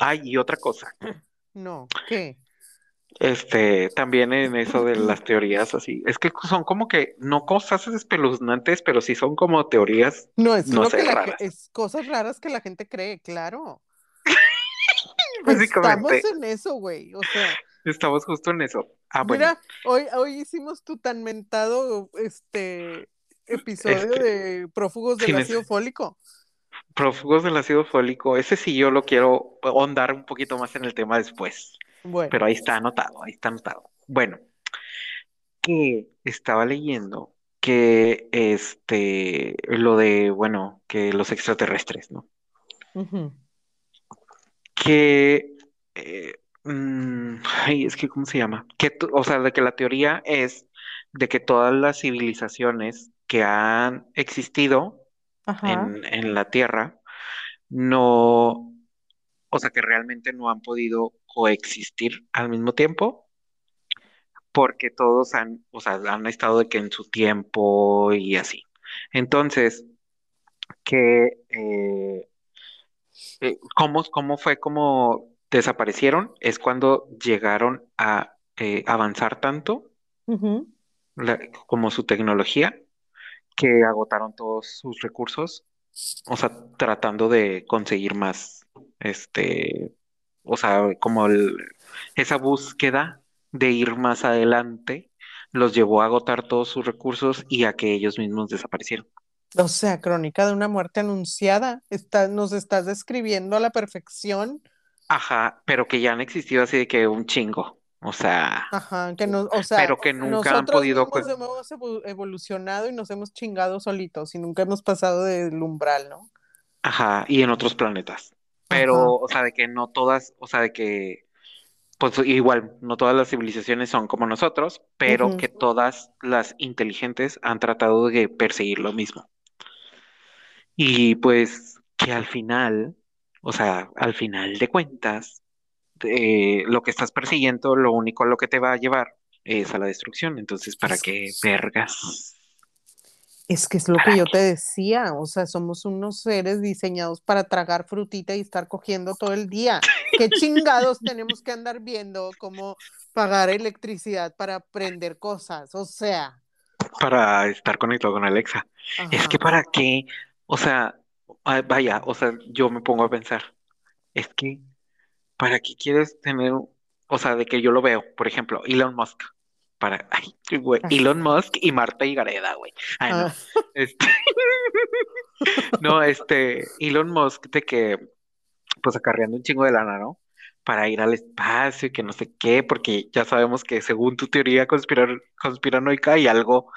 Ay, y otra cosa. No, ¿qué? Este, también en eso de las teorías así. Es que son como que, no cosas espeluznantes, pero sí son como teorías. No, es No sé, que raras. es cosas raras que la gente cree, claro. Estamos en eso, güey. O sea, Estamos justo en eso. Ah, bueno. mira, hoy, hoy hicimos tu tan mentado este episodio Este, de prófugos del sin ácido fólico. Prófugos del ácido fólico. Ese sí yo lo quiero ahondar un poquito más en el tema después. Bueno, Pero ahí está anotado, ahí está anotado. Bueno, que estaba leyendo que este, lo de, bueno, que los extraterrestres, ¿no? Que, eh, mm, ay, es que, ¿cómo se llama? Que, o sea, de que la teoría es de que todas las civilizaciones que han existido en, en la Tierra no, o sea, que realmente no han podido coexistir al mismo tiempo, porque todos han, o sea, han estado de que en su tiempo y así. Entonces, que eh, eh, ¿cómo, cómo fue como desaparecieron? Es cuando llegaron a eh, avanzar tanto la- como su tecnología que agotaron todos sus recursos, o sea, tratando de conseguir más, este, o sea, como el- esa búsqueda de ir más adelante los llevó a agotar todos sus recursos y a que ellos mismos desaparecieron. O sea, crónica de una muerte anunciada. Está, nos estás describiendo a la perfección. Ajá, pero que ya han existido así de que un chingo, o sea, Ajá, que nos, o sea, pero que nunca han podido, mismos hemos evo- evolucionado y nos hemos chingado solitos y nunca hemos pasado del umbral, ¿no? ajá, y en otros planetas. Ajá. Pero, o sea, de que no todas, o sea, de que, pues igual, no todas las civilizaciones son como nosotros, pero que todas las inteligentes han tratado de perseguir lo mismo. Y pues que al final, o sea, al final de cuentas, eh, lo que estás persiguiendo, lo único a lo que te va a llevar es a la destrucción. Entonces, ¿para qué vergas? Es que es lo ¿Para que yo qué? te decía, o sea, somos unos seres diseñados para tragar frutita y estar cogiendo todo el día. ¿Qué chingados tenemos que andar viendo cómo pagar electricidad para prender cosas? O sea, Para estar conectado con Alexa. Es que para qué, o sea, vaya, o sea, yo me pongo a pensar, es que, ¿para qué quieres tener, o sea, de que yo lo veo, por ejemplo, Elon Musk, para, ay, güey. Elon Musk y Marta y Gareda, güey. Ay, no, ah, este, no, este, Elon Musk de que, pues acarreando un chingo de lana, ¿no? Para ir al espacio y que no sé qué, porque ya sabemos que según tu teoría conspirar, conspiranoica hay algo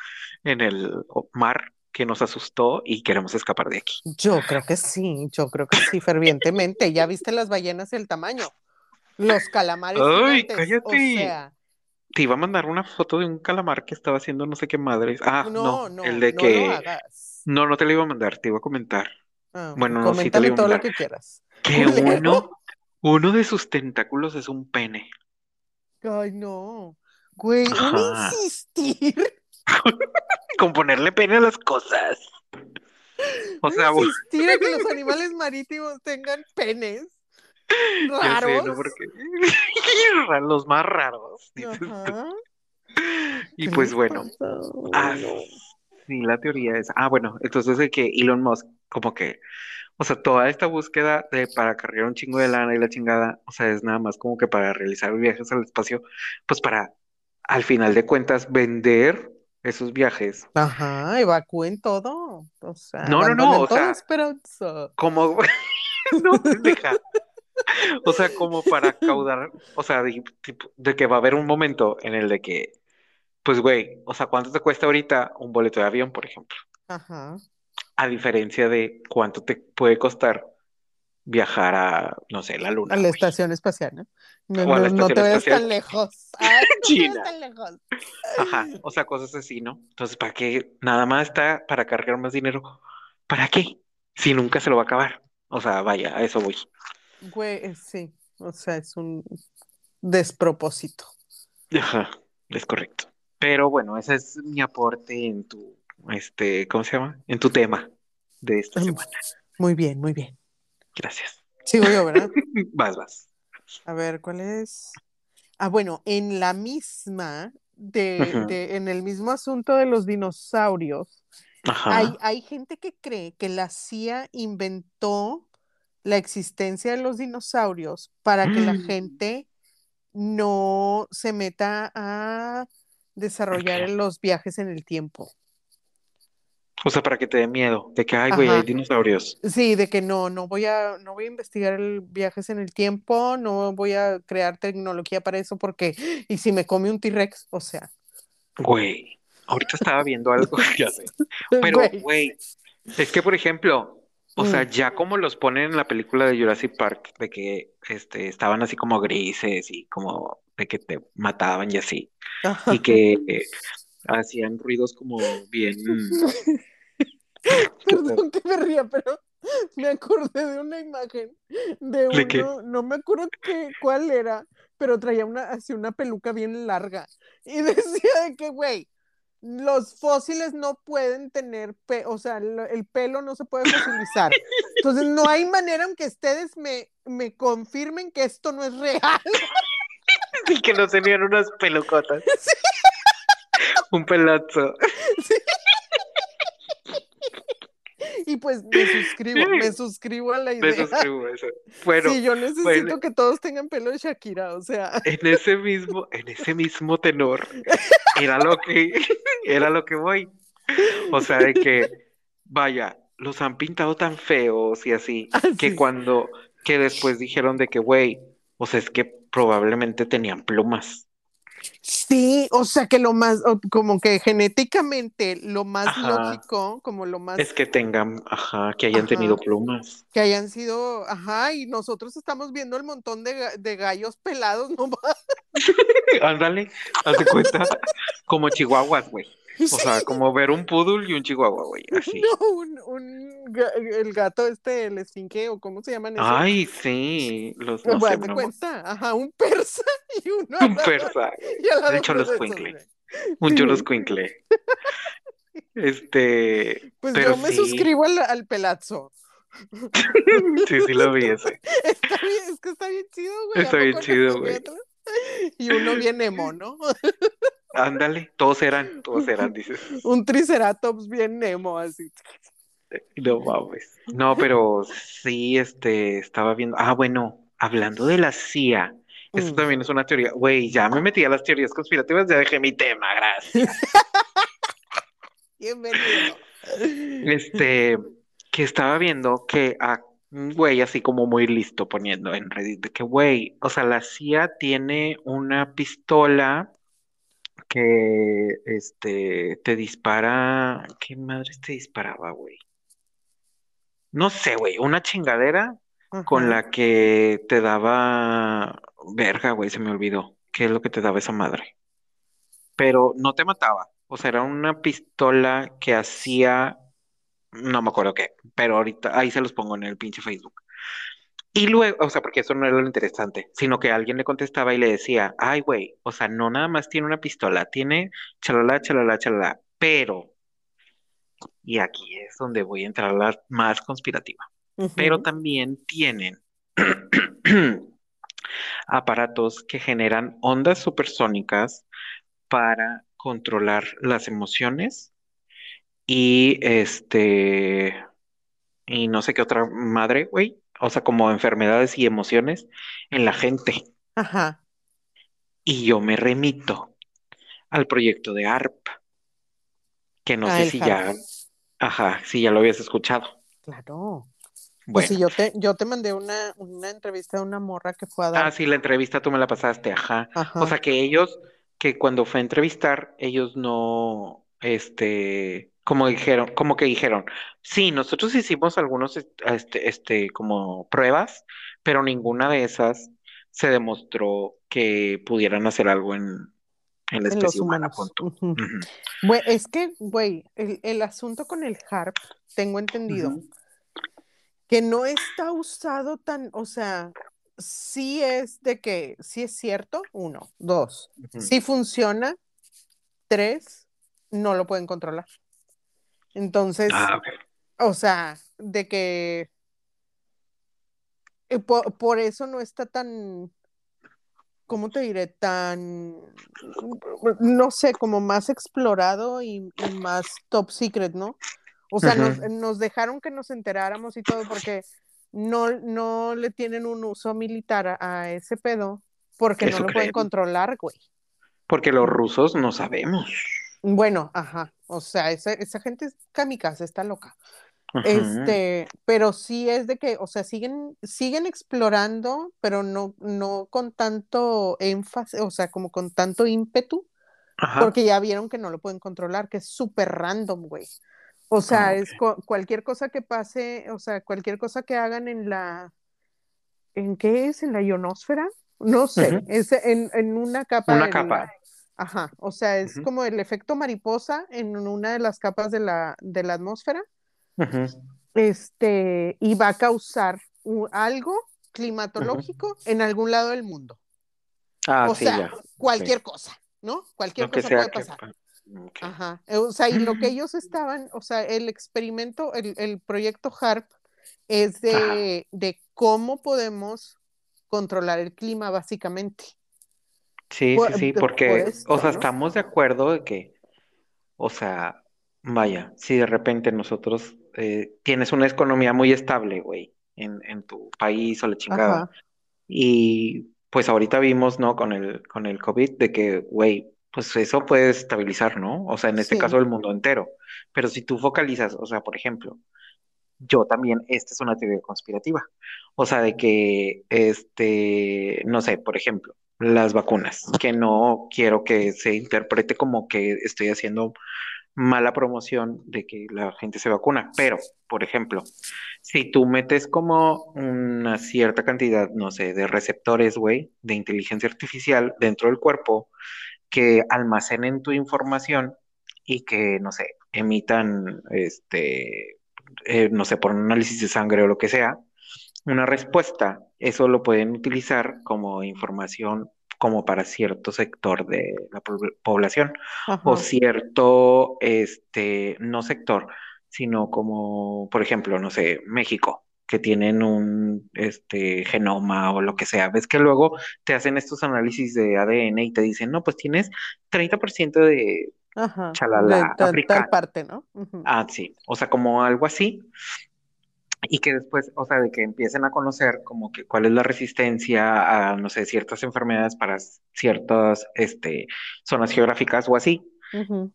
en el mar que nos asustó y queremos escapar de aquí. yo creo que sí, yo creo que sí, fervientemente. ¿Ya viste las ballenas y el tamaño? Los calamares Ay, gigantes, o cállate. sea, Te iba a mandar una foto de un calamar que estaba haciendo no sé qué madres. Ah, no, no, no, el de no que... lo hagas. No, no te lo iba a mandar, te iba a comentar. Ah, Bueno, no, sí te lo iba a todo lo mandar. que quieras. Que Culero. uno, uno de sus tentáculos es un pene. Ay, no. Güey, Ajá. insistir. Con ponerle pene a las cosas. O sea, insistir a que los animales marítimos tengan penes sé, raros. ¿no? Porque los más raros. Y ¿Qué pues bueno, ah, sí, la teoría es, ah, bueno, entonces de que Elon Musk, como que, o sea, toda esta búsqueda de para cargar un chingo de lana y la chingada, o sea, es nada más como que para realizar viajes al espacio, pues para, al final de cuentas, vender esos viajes. Ajá, evacúen todo. O sea, No, no, no, o sea, esperanza. como, no, pendeja. O sea, como para caudar, o sea, de, tipo- de que va a haber un momento en el de que, pues, güey, o sea, ¿cuánto te cuesta ahorita un boleto de avión, por ejemplo? Ajá. A diferencia de cuánto te puede costar viajar a, no sé, la luna, A la güey. estación espacial, ¿no? No, O a la no, no te espacial tan lejos. Ay, no te China. vayas tan lejos. Ajá, o sea, cosas así, ¿no? Entonces, ¿para qué? Nada más está para cargar más dinero. ¿Para qué? Si nunca se lo va a acabar. O sea, vaya, a eso voy. Güey, eh, sí. O sea, es un despropósito. Ajá, es correcto. Pero bueno, ese es mi aporte en tu, este, ¿cómo se llama? En tu tema de esta semana. Muy bien, muy bien. Gracias. Sigo yo, ¿verdad? Vas, vas. A ver, ¿cuál es? Ah, bueno, en la misma, de, de- en el mismo asunto de los dinosaurios, Ajá. hay, hay gente que cree que la CIA inventó la existencia de los dinosaurios para que la Mm. gente no se meta a desarrollar los viajes en el tiempo. O sea, para que te dé miedo de que, ay, güey, hay dinosaurios. Sí, de que no, no voy a, no voy a investigar el viajes en el tiempo, no voy a crear tecnología para eso porque, y si me come un T-Rex, o sea, Güey, ahorita estaba viendo algo, ya sé. Pero, güey, es que, por ejemplo, o sea, Mm. ya como los ponen en la película de Jurassic Park, de que este, estaban así como grises y como de que te mataban y así, Ajá. y que eh, hacían ruidos como bien... Perdón que me ría, pero me acordé de una imagen de ¿De qué? uno, no me acuerdo qué, cuál era, pero traía una, así una peluca bien larga. Y decía de que, güey, los fósiles no pueden tener, pe- o sea, el pelo no se puede fosilizar. Entonces, no hay manera, aunque ustedes me, me confirmen que esto no es real. Y que no tenían unas pelucotas. Un pelazo. Y pues me suscribo, me suscribo a la Me idea. suscribo a eso. Bueno, sí, yo necesito bueno. que todos tengan pelo de Shakira, o sea. en ese mismo, en ese mismo tenor, era lo que, era lo que voy. O sea, de que, vaya, los han pintado tan feos y así, que Así. cuando, que después dijeron de que, güey, o sea, es que probablemente tenían plumas. Sí, o sea que lo más, como que genéticamente lo más Ajá. lógico, como lo más Es que tengan, ajá, que hayan Ajá. tenido plumas. que hayan sido, ajá, y nosotros estamos viendo el montón de, de gallos pelados nomás. Ándale, haz de cuenta, como chihuahuas, güey. O sea, como ver un poodle y un chihuahua, güey, así. no, un, un el gato este, el esfinque, o cómo se llaman esos. Ay, sí, los, no Pues, sé, cuenta, ajá, un persa y uno un persa, y esos, choloscuincle. güey. un Sí. choloscuincle. Este, Pues pero yo me sí, suscribo al, al pelazo. sí, sí lo vi ese. Está bien, es que está bien chido, güey. ¿a Está bien chido, güey. Y uno bien emo, ¿no? Ándale, todos eran, todos eran, dices. Un triceratops bien emo, así. No mames. No, pero sí, este, estaba viendo. Ah, bueno, hablando de la CIA, esto Mm. también es una teoría. Güey, ya me metí a las teorías conspirativas, ya dejé mi tema, gracias. Bienvenido. Este, que estaba viendo que a un güey así como muy listo poniendo en Reddit de que, güey, o sea, la CIA tiene una pistola que, este, te dispara. ¿Qué madres te disparaba, güey? No sé, güey, una chingadera con la que te daba. Verga, güey, se me olvidó. ¿Qué es lo que te daba esa madre? Pero no te mataba. O sea, era una pistola que hacía. No me acuerdo qué, pero ahorita ahí se los pongo en el pinche Facebook. Y luego, o sea, porque eso no era lo interesante, sino que alguien le contestaba y le decía, ay, güey, o sea, no nada más tiene una pistola, tiene chalala, chalala, chalala, pero, y aquí es donde voy a entrar a la más conspirativa, pero también tienen aparatos que generan ondas supersónicas para controlar las emociones y este, y no sé qué otra madre, güey, o sea, como enfermedades y emociones en la gente. Ajá. Y yo me remito al proyecto de ARP, que no Ah, sé si HARP. ya, ajá, si ya lo habías escuchado. Claro. Bueno, Pues sí, yo te, yo te mandé una, una entrevista de una morra que fue a ah, dar. sí, la entrevista tú me la pasaste, ajá. O sea, que ellos, que cuando fue a entrevistar, ellos no, este, como dijeron, como que dijeron, sí, nosotros hicimos algunos, est- este, este, como pruebas, pero ninguna de esas se demostró que pudieran hacer algo en, en la En especie humana, punto. Es que, güey, el, el asunto con el HARP, tengo entendido, que no está usado tan, o sea, sí es de que, sí es cierto, uno, dos, sí funciona, tres, no lo pueden controlar. Entonces, Ah, o sea, de que eh, po- por, eso no está tan, ¿cómo te diré? Tan, no sé, como más explorado y, y más top secret, ¿no? O sea, nos, dejaron que nos enteráramos y todo porque no, no le tienen un uso militar a, a ese pedo porque no lo pueden controlar, güey. Porque los rusos no sabemos. Bueno, ajá, o sea, esa, esa gente es kamikaze, está loca. Este, pero sí es de que, o sea, siguen, siguen explorando, pero no, no con tanto énfasis, o sea, como con tanto ímpetu, Ajá. porque ya vieron que no lo pueden controlar, que es súper random, güey. O sea, Ah, es ok. cu- cualquier cosa que pase, o sea, cualquier cosa que hagan en la, ¿en qué es? ¿En la ionosfera? No sé, es en, en una capa Una capa. la, ajá, o sea, es como el efecto mariposa en una de las capas de la, de la atmósfera este, y va a causar algo climatológico en algún lado del mundo. Ah, o sí, sea, ya. cualquier cosa, ¿no? Cualquier cosa puede pasar. Ajá. Eh, O sea, y lo que ellos estaban, o sea, el experimento, el, el proyecto HARP es de, de cómo podemos controlar el clima, básicamente. Sí, Por, sí, sí, porque, esto, o sea, ¿no? estamos de acuerdo de que, o sea, vaya, si de repente nosotros eh, tienes una economía muy estable, güey, en, en tu país o la chingada, Ajá, y pues ahorita vimos, ¿no? Con el, con el COVID, de que, güey, pues eso puede estabilizar, ¿no? O sea, en este sí, caso el mundo entero. Pero si tú focalizas, o sea, por ejemplo, yo también, esta es una teoría conspirativa. O sea, de que, este, no sé, por ejemplo, las vacunas, que no quiero que se interprete como que estoy haciendo mala promoción de que la gente se vacuna, pero, por ejemplo, si tú metes como una cierta cantidad, no sé, de receptores, güey, de inteligencia artificial dentro del cuerpo, que almacenen tu información y que, no sé, emitan, este, eh, no sé, por un análisis de sangre o lo que sea, una respuesta, eso lo pueden utilizar como información como para cierto sector de la po- población o cierto, este, no sector, sino como, por ejemplo, no sé, México, que tienen un, este, genoma o lo que sea. Ves que luego te hacen estos análisis de ADN y te dicen, no, pues tienes 30% de ajá, de chalala tal, tal africano. parte, ¿no? Ah, sí, o sea, como algo así y que después, o sea, de que empiecen a conocer como que cuál es la resistencia a, no sé, ciertas enfermedades para ciertas, este, zonas geográficas o así,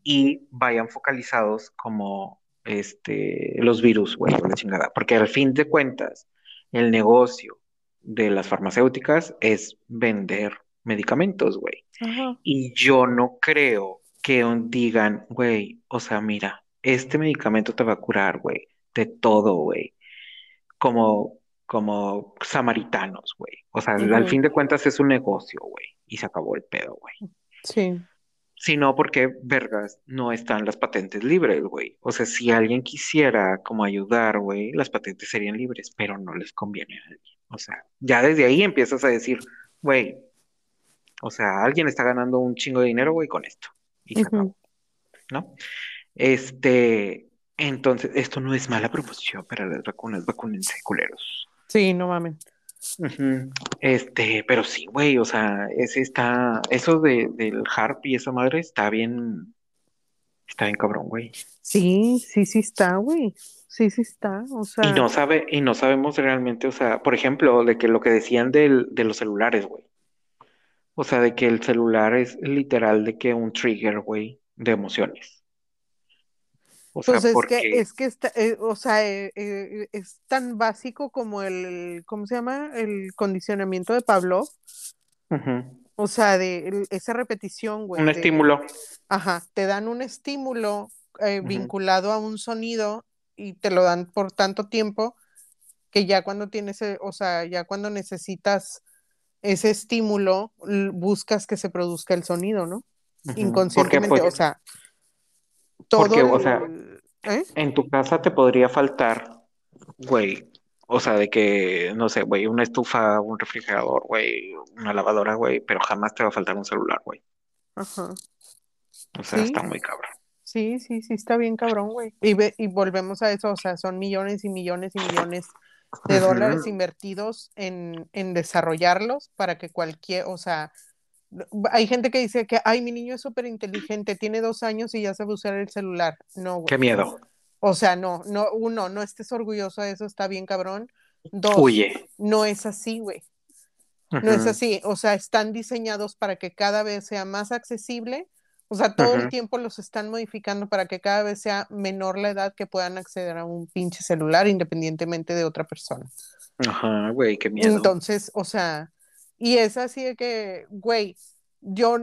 y vayan focalizados como, este, los virus, güey, la chingada, porque al fin de cuentas, el negocio de las farmacéuticas es vender medicamentos, güey, y yo no creo que digan, güey, o sea, mira, este medicamento te va a curar, güey, de todo, güey como, como samaritanos, güey. O sea, al fin de cuentas es un negocio, güey. Y se acabó el pedo, güey. sí, Sino porque, vergas, no están las patentes libres, güey. O sea, si alguien quisiera como ayudar, güey, las patentes serían libres, pero no les conviene a alguien. O sea, ya desde ahí empiezas a decir, güey, o sea, alguien está ganando un chingo de dinero, güey, con esto. Y se acabó, ¿no? Este, entonces, esto no es mala promoción para las vacunas, vacúnense, culeros. sí, no mames. Ujú. Este, pero sí, güey, o sea, ese está, eso de, del harp y esa madre está bien, está bien cabrón, güey. Sí, sí, sí está, güey. Sí, sí está. O Y sea, no sabe, y no sabemos realmente, o sea, por ejemplo, de que lo que decían del, de los celulares, güey. O sea, de que el celular es literal de que un trigger, güey, de emociones. O pues es que, es que está, eh, o sea, eh, eh, es tan básico como el, ¿cómo se llama? El condicionamiento de ujú, O sea, de el- esa repetición, un güey, de, estímulo. ajá, te dan un estímulo vinculado a un sonido y te lo dan por tanto tiempo que ya cuando tienes, o sea, ya cuando necesitas ese estímulo, buscas que se produzca el sonido, ¿no? ujú. Porque, Inconscientemente, pues, o sea, todo porque, o sea. ¿eh? en tu casa te podría faltar Güey, o sea, de que, no sé, güey, una estufa, un refrigerador, güey, una lavadora, güey, pero jamás te va a faltar un celular, güey. Ajá. O sea, Sí, está muy cabrón. sí, sí, sí, está bien cabrón, güey. Y, ve- y volvemos a eso, o sea, son millones y millones y millones de dólares invertidos en, en desarrollarlos para que cualquier, o sea, hay gente que dice que, ay, mi niño es súper inteligente, tiene dos años y ya sabe usar el celular. No, Qué güey. miedo. O sea, no, no, uno, no estés orgulloso de eso, está bien cabrón. Dos, Huye. no es así, güey. No es así. O sea, están diseñados para que cada vez sea más accesible. O sea, todo el tiempo los están modificando para que cada vez sea menor la edad que puedan acceder a un pinche celular independientemente de otra persona. Ajá, güey, qué miedo. Entonces, o sea, y es así de que, güey, yo,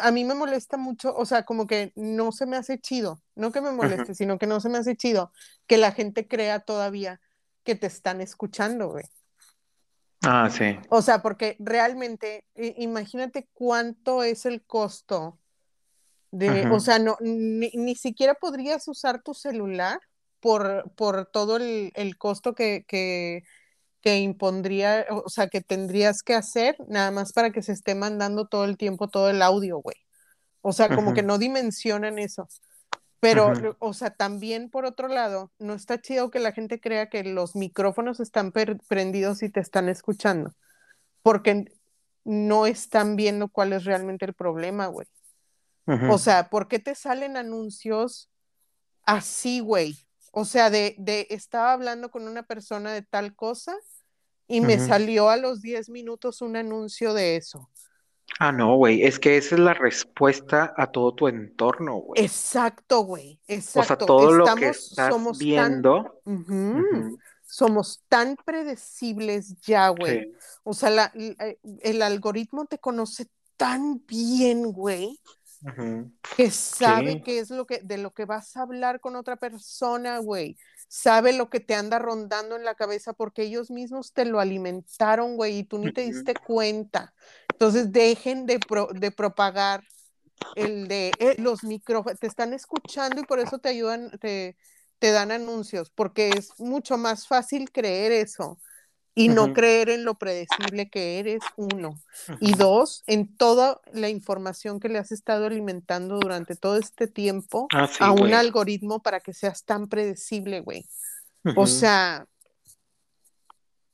a mí me molesta mucho, o sea, como que no se me hace chido, no que me moleste, sino que no se me hace chido que la gente crea todavía que te están escuchando, güey. Ah, sí. O sea, porque realmente, imagínate cuánto es el costo de, o sea, no, ni, ni siquiera podrías usar tu celular por, por todo el, el costo que, que, que impondría, o sea, que tendrías que hacer nada más para que se esté mandando todo el tiempo todo el audio, güey. O sea, como que no dimensionan eso. Pero, o sea, también por otro lado, no está chido que la gente crea que los micrófonos están prendidos y te están escuchando, porque no están viendo cuál es realmente el problema, güey. O sea, ¿por qué te salen anuncios así, güey? O sea, de, de estaba hablando con una persona de tal cosa y me salió a los 10 minutos un anuncio de eso. Ah, no, güey, es que esa es la respuesta a todo tu entorno, güey. Exacto, güey, O sea, exacto. todo lo que Estamos, estás somos tan, viendo. Ujú. ujú, somos tan predecibles ya, güey. sí, O sea, la- el, el algoritmo te conoce tan bien, güey, que sabe sí, qué es lo que, de lo que vas a hablar con otra persona, güey. Sabe lo que te anda rondando en la cabeza porque ellos mismos te lo alimentaron, güey, y tú ni te diste cuenta. Entonces dejen de, pro- de propagar el de eh, los micrófonos, te están escuchando y por eso te ayudan, te, te dan anuncios, porque es mucho más fácil creer eso y no creer en lo predecible que eres, uno. Y dos, en toda la información que le has estado alimentando durante todo este tiempo Ah, sí, a un güey. algoritmo para que seas tan predecible, güey. O sea,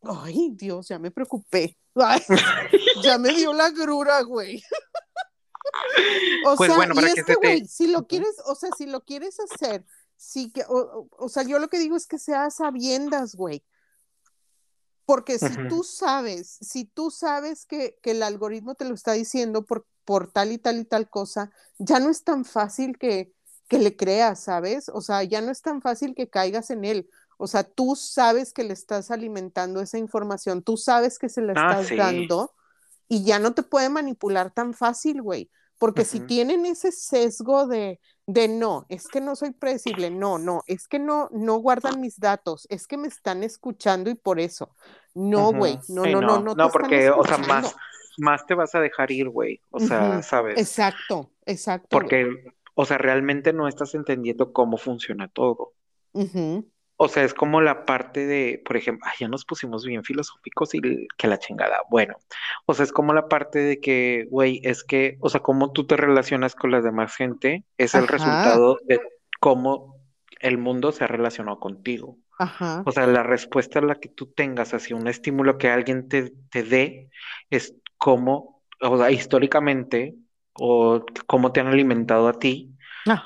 ay, Dios, ya me preocupé. Ay, ya me dio la grura, güey. O Pues sea, bueno, y para es que que, se te... güey, si lo quieres, o sea, si lo quieres hacer, sí que, o, o- o sea, yo lo que digo es que seas sabiendas, güey. Porque si tú sabes, si tú sabes que, que el algoritmo te lo está diciendo por, por tal y tal y tal cosa, ya no es tan fácil que, que le creas, ¿sabes? O sea, ya no es tan fácil que caigas en él. O sea, tú sabes que le estás alimentando esa información, tú sabes que se la Ah, estás sí. dando y ya no te puede manipular tan fácil, güey. Porque si tienen ese sesgo de, de no, es que no soy predecible, no, no, es que no, no guardan mis datos, es que me están escuchando y por eso. No, güey, Ujú. no, Sí, no, no, no, no te no, están porque, o sea, más, más te vas a dejar ir, güey. O sea, sabes, Exacto, exacto, porque, o sea, realmente no estás entendiendo cómo funciona todo. Ujú. O sea, es como la parte de, por ejemplo, ay, ya nos pusimos bien filosóficos y que la chingada. Bueno, o sea, es como la parte de que, güey, es que, o sea, cómo tú te relacionas con la demás gente es el Ajá, resultado de cómo el mundo se ha relacionado contigo. ajá, O sea, la respuesta a la que tú tengas hacia un estímulo que alguien te, te dé es cómo, o sea, históricamente, o cómo te han alimentado a ti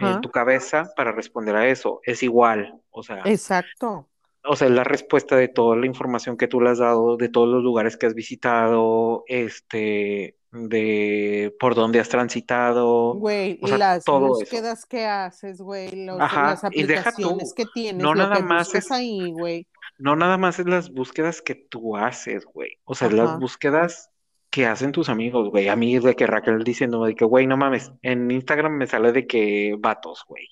en tu cabeza para responder a eso. Es igual, o sea, exacto. o sea, es la respuesta de toda la información que tú le has dado, de todos los lugares que has visitado, este, de por dónde has transitado, Güey, sea, las todo eso. búsquedas que haces, güey, las y aplicaciones tú, que tienes, no lo nada que más es, ahí, güey. no nada más es las búsquedas que tú haces, güey. O sea, las búsquedas que hacen tus amigos, güey. A mí es de que Raquel diciendo de que, güey, no mames, en Instagram me sale de que vatos, güey.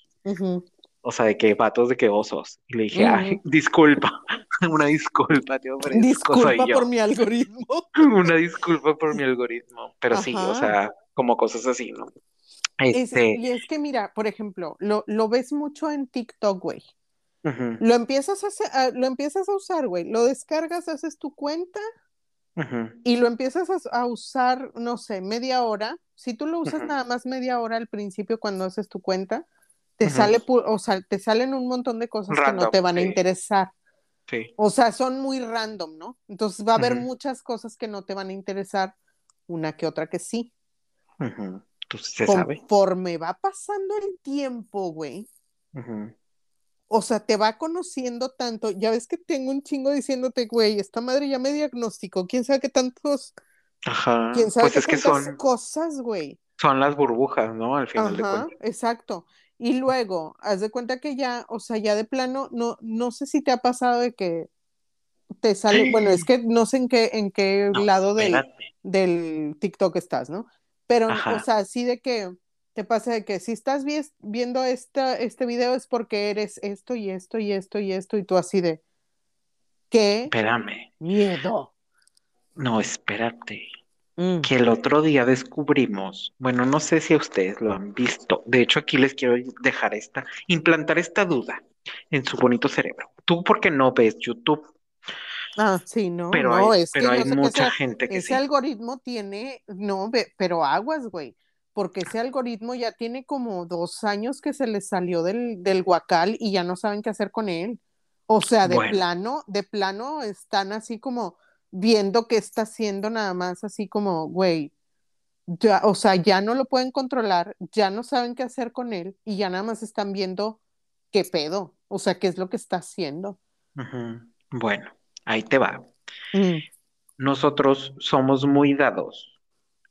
O sea, de que vatos, de que osos. Y le dije, ay, ujú. disculpa, una disculpa, ofrezco, soy Disculpa por yo. mi algoritmo. Una disculpa por mi algoritmo. Pero sí, o sea, como cosas así, ¿no? Es, Este, y es que mira, por ejemplo, lo, lo ves mucho en TikTok, güey. Lo empiezas a, hacer- lo empiezas a usar, güey. Lo descargas, haces tu cuenta y lo empiezas a, a usar, no sé, media hora. Si tú lo usas nada más media hora al principio cuando haces tu cuenta, te sale, o sea, te salen un montón de cosas que no te van a interesar. sí. O sea, son muy random, ¿no? Entonces va a haber muchas cosas que no te van a interesar, una que otra que sí. ujú. Pues se sabe. Conforme va pasando el tiempo, güey, Ujú. O sea, te va conociendo tanto. Ya ves que tengo un chingo diciéndote, güey, esta madre ya me diagnosticó. ¿Quién sabe qué tantos, Ajá, quién sabe pues qué es que son, cosas, güey? son las burbujas, ¿no? Al final de Ajá, cuentas. exacto. Y luego, haz de cuenta que ya, o sea, ya de plano, no, no sé si te ha pasado de que te sale, bueno, es que no sé en qué, en qué No, lado del, del TikTok estás, ¿no? Pero, o sea, sí de que te pasa de que si estás vi- viendo esta, este video es porque eres esto y esto y esto y esto y tú así de, qué espérame. miedo. No, espérate. Mm, Que el otro día descubrimos, bueno, no sé si ustedes lo han visto. De hecho, aquí les quiero dejar esta, implantar esta duda. en su bonito cerebro. Tú porque no ves YouTube, Ah, sí, no, pero no, hay, es que pero hay sé mucha gente que ese sí. algoritmo tiene, no, pero aguas, güey, porque ese algoritmo ya tiene como dos años que se les salió del, del guacal y ya no saben qué hacer con él. O sea, de Bueno, plano, de plano están así como viendo qué está haciendo nada más, así como, güey, ya, o sea, ya no lo pueden controlar, ya no saben qué hacer con él y ya nada más están viendo qué pedo, o sea, qué es lo que está haciendo. Bueno, ahí te va. Mm, Nosotros somos muy dados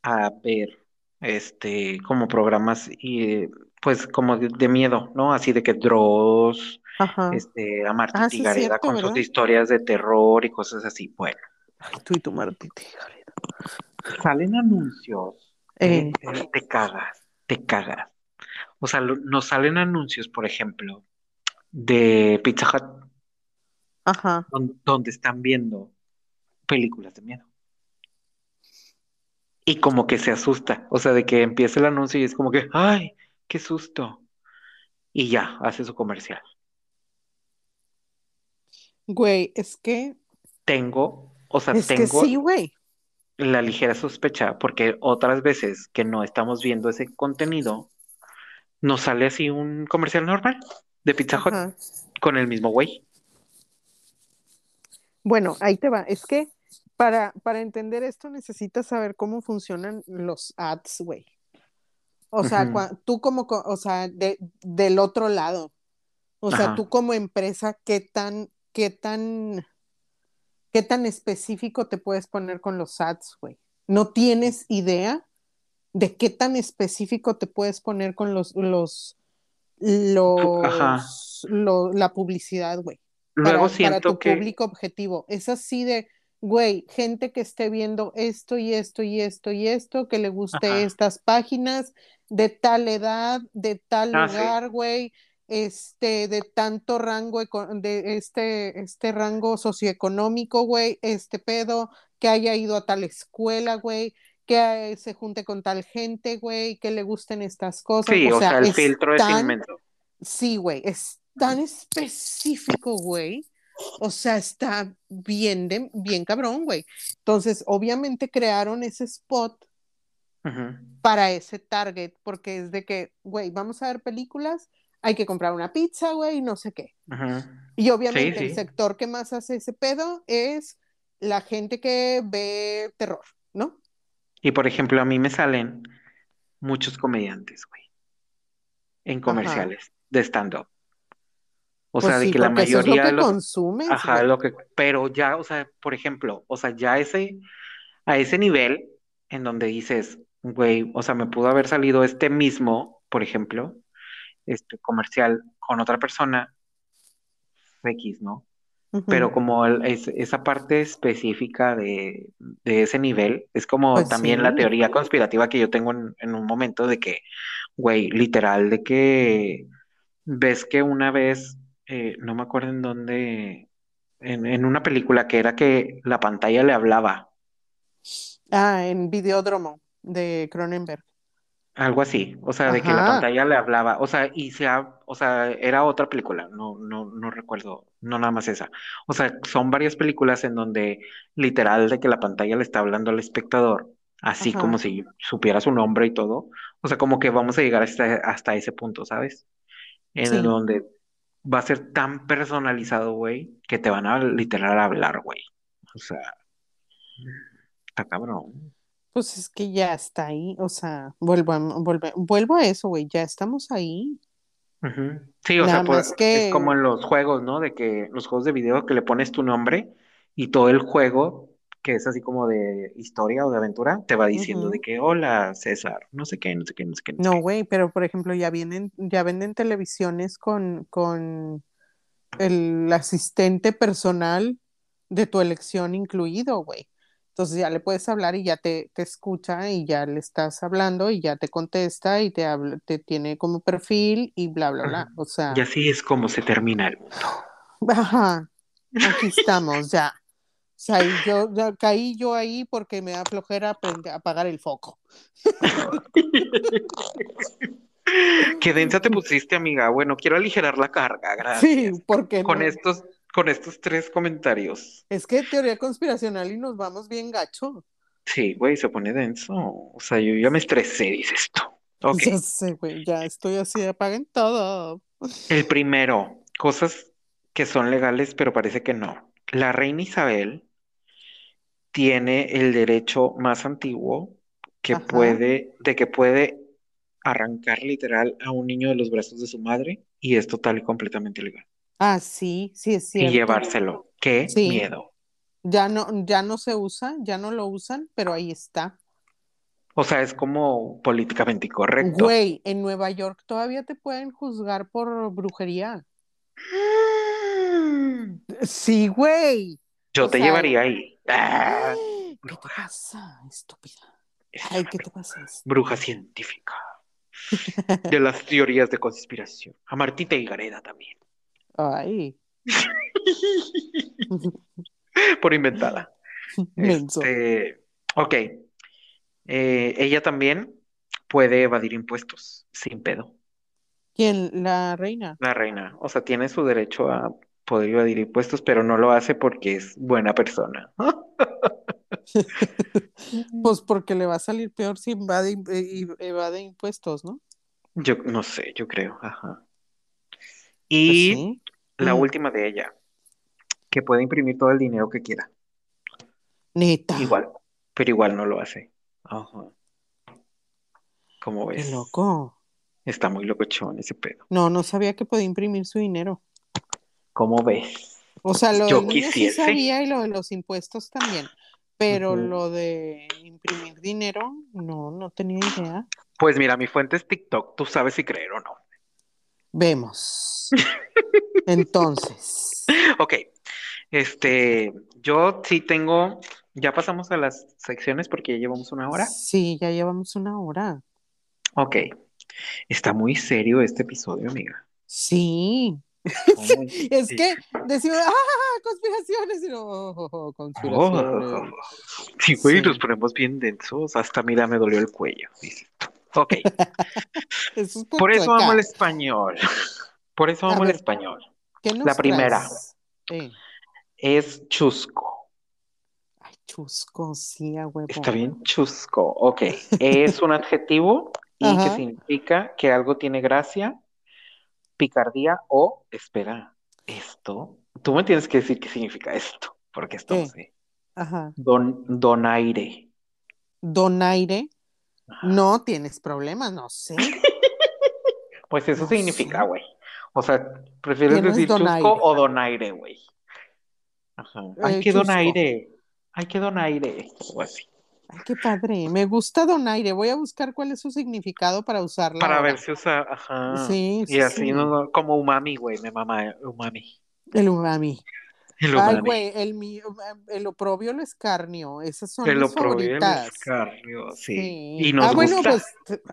a ver este como programas y pues como de, de miedo, ¿no? Así de que Dross, ajá. este, a Martí Ah, sí Tigareda cierto, con sus historias de terror y cosas así. Bueno, Ay, tú y tu hija de- salen anuncios, Eh, te, te, cagas, te cagas. O sea, lo- nos salen anuncios, por ejemplo, de Pizza Hut, ajá. donde están viendo películas de miedo. Y como que se asusta, o sea, de que empieza el anuncio y es como que, ay, qué susto. Y ya, hace su comercial. Güey, es que, Tengo, o sea, es que tengo sí, güey. la ligera sospecha, porque otras veces que no estamos viendo ese contenido, nos sale así un comercial normal de Pizza Hut Ajá. con el mismo güey. Bueno, ahí te va. Es que para, para entender esto necesitas saber cómo funcionan los ads, güey. O sea, tú como, co- o sea, de, del otro lado. O sea, tú como empresa, ¿qué tan, qué tan, qué tan específico te puedes poner con los ads, güey? No tienes idea de qué tan específico te puedes poner con los, los, Ajá. los, lo- la publicidad, güey, Luego para, para siento tu que, público objetivo. Es así de, güey, gente que esté viendo esto y esto y esto y esto, que le guste ajá. estas páginas de tal edad, de tal Ah, sí. lugar, güey, este, de tanto rango, de este, este rango socioeconómico, güey, este pedo, que haya ido a tal escuela, güey, que eh, se junte con tal gente, güey, que le gusten estas cosas. Sí, O o sea, sea, el es filtro es tan, inmenso. sí, güey, es tan específico, güey. O sea, está bien, de- bien cabrón, güey. Entonces, obviamente crearon ese spot para ese target, porque es de que, güey, vamos a ver películas, hay que comprar una pizza, güey, no sé qué. Y Sí, obviamente el sector que más hace ese pedo es la gente que ve terror, ¿no? Y por ejemplo, a mí me salen muchos comediantes, güey, en Ajá. comerciales de stand-up. O Pues sea, de que la porque eso es lo mayoría que consumes, ajá, lo que, pero ya, o sea, por ejemplo, o sea, ya ese, a ese nivel en donde dices, güey, o sea, me pudo haber salido este mismo, por ejemplo, este comercial con otra persona X, ¿no? Pero como el- es- esa parte específica de, de ese nivel, es como Pues también la teoría conspirativa que yo tengo en, en un momento de que, güey, literal, de que ves que una vez, eh, no me acuerdo en dónde, en, en una película que era que la pantalla le hablaba, Ah, en Videódromo de Cronenberg. algo así, o sea, de que la pantalla le hablaba, o sea, y se ha- o sea, era otra película, no, no, no recuerdo, no nada más esa. O sea, son varias películas en donde literal de que la pantalla le está hablando al espectador, así como si supiera su nombre y todo. O sea, como que vamos a llegar hasta, hasta ese punto, ¿sabes? En sí. donde va a ser tan personalizado, güey, que te van a literal hablar, güey. O sea, está cabrón. Pues es que ya está ahí, o sea, vuelvo a, vuelvo a eso, güey, ya estamos ahí. Sí, o Nada sea, más es como en los juegos, ¿no? De que los juegos de video que le pones tu nombre y todo el juego, que es así como de historia o de aventura, te va diciendo de que, hola, César, no sé qué, no sé qué, no sé qué, no güey, pero por ejemplo, ya vienen, ya venden televisiones con, con el asistente personal de tu elección incluido, güey. Entonces ya le puedes hablar y ya te, te escucha y ya le estás hablando y ya te contesta y te habla, te tiene como perfil y bla, bla, bla. O Y sea, así es como se termina el mundo. ajá, aquí estamos ya. O sea, yo caí yo ahí porque me da flojera apagar el foco. Qué densa te pusiste, amiga. Bueno, quiero aligerar la carga, Sí, gracias. porque Con no. estos, con estos tres comentarios. Es que teoría conspiracional y nos vamos bien gacho. Sí, güey, se pone denso. O sea, yo ya me estresé, dices tú. Ok. Ya sé, güey, ya estoy así, apaguen todo. El primero, cosas que son legales, pero parece que no. La reina Isabel tiene el derecho más antiguo que Ajá. puede, de que puede arrancar literal a un niño de los brazos de su madre y es total y completamente legal. Ah, sí, sí es Y cierto. llevárselo. Qué Sí. miedo. Ya no, ya no se usa, ya no lo usan, pero ahí está. O sea, es como políticamente incorrecto. Güey, en Nueva York todavía te pueden juzgar por brujería. Sí, güey. Yo O te sea, llevaría ahí. Ah, ¿Qué te pasa, estúpida? Ay, ¿qué te pasa? bruja científica. De las teorías de conspiración. A Martita y Gareda también. Ay, Por inventada. Este, ok. Eh, ella también puede evadir impuestos sin pedo. ¿Quién? La reina. La reina. O sea, tiene su derecho a poder evadir impuestos, pero no lo hace porque es buena persona. Pues porque le va a salir peor si eh, evade impuestos, ¿no? Yo no sé, yo creo. Ajá. Pues Y sí. la Mm. última de ella, que puede imprimir todo el dinero que quiera. Neta. Igual, pero igual no lo hace. Ajá. ¿Cómo Qué ves? loco. Está muy locochón ese pedo. No, no sabía que podía imprimir su dinero. ¿Cómo ves? O sea, lo Yo niño sí sabía y lo de los impuestos también. Pero lo de imprimir dinero, no, no tenía idea. Pues mira, mi fuente es TikTok. Tú sabes si creer o no. Vemos. Entonces, Ok. Este, yo sí tengo. Ya pasamos a las secciones porque ya llevamos una hora. sí, ya llevamos una hora. Ok. Está muy serio este episodio, amiga. Sí. Es que decimos, ¡ah! Conspiraciones. Y no, oh, oh, oh, conspiraciones. Sí, güey, Sí. nos ponemos bien densos. Hasta mira, me dolió el cuello, dices. Ok. Eso es Por eso tueca. amo el español. Por eso amo el ver. español. ¿Qué nos la primera. Eh, Es chusco. Ay, chusco, sí, a huevo. Está bien chusco. Ok. Es un adjetivo y que significa que algo tiene gracia, picardía o espera. Esto. Tú me tienes que decir qué significa esto, porque esto no sé. Ajá. Don, donaire. Donaire. Ajá. No tienes problemas, no sé. Pues eso No significa, güey. O sea, ¿prefieres ¿Quién es decir chusco o donaire, güey? Ajá. Ay, Eh, qué chusco. donaire. Ay, qué donaire. O así. Ay, qué padre. Me gusta donaire. Voy a buscar cuál es su significado para usarla Para ahora. ver si usa, ajá. Sí, Y sí, así, sí. no, como umami, güey, me mama umami. El umami. El Ay, umami. güey, el, mi- el oprobio, el escarnio. Esas son El mis oprobio y el favoritas. escarnio, sí. Sí. Y nos ah, bueno, pues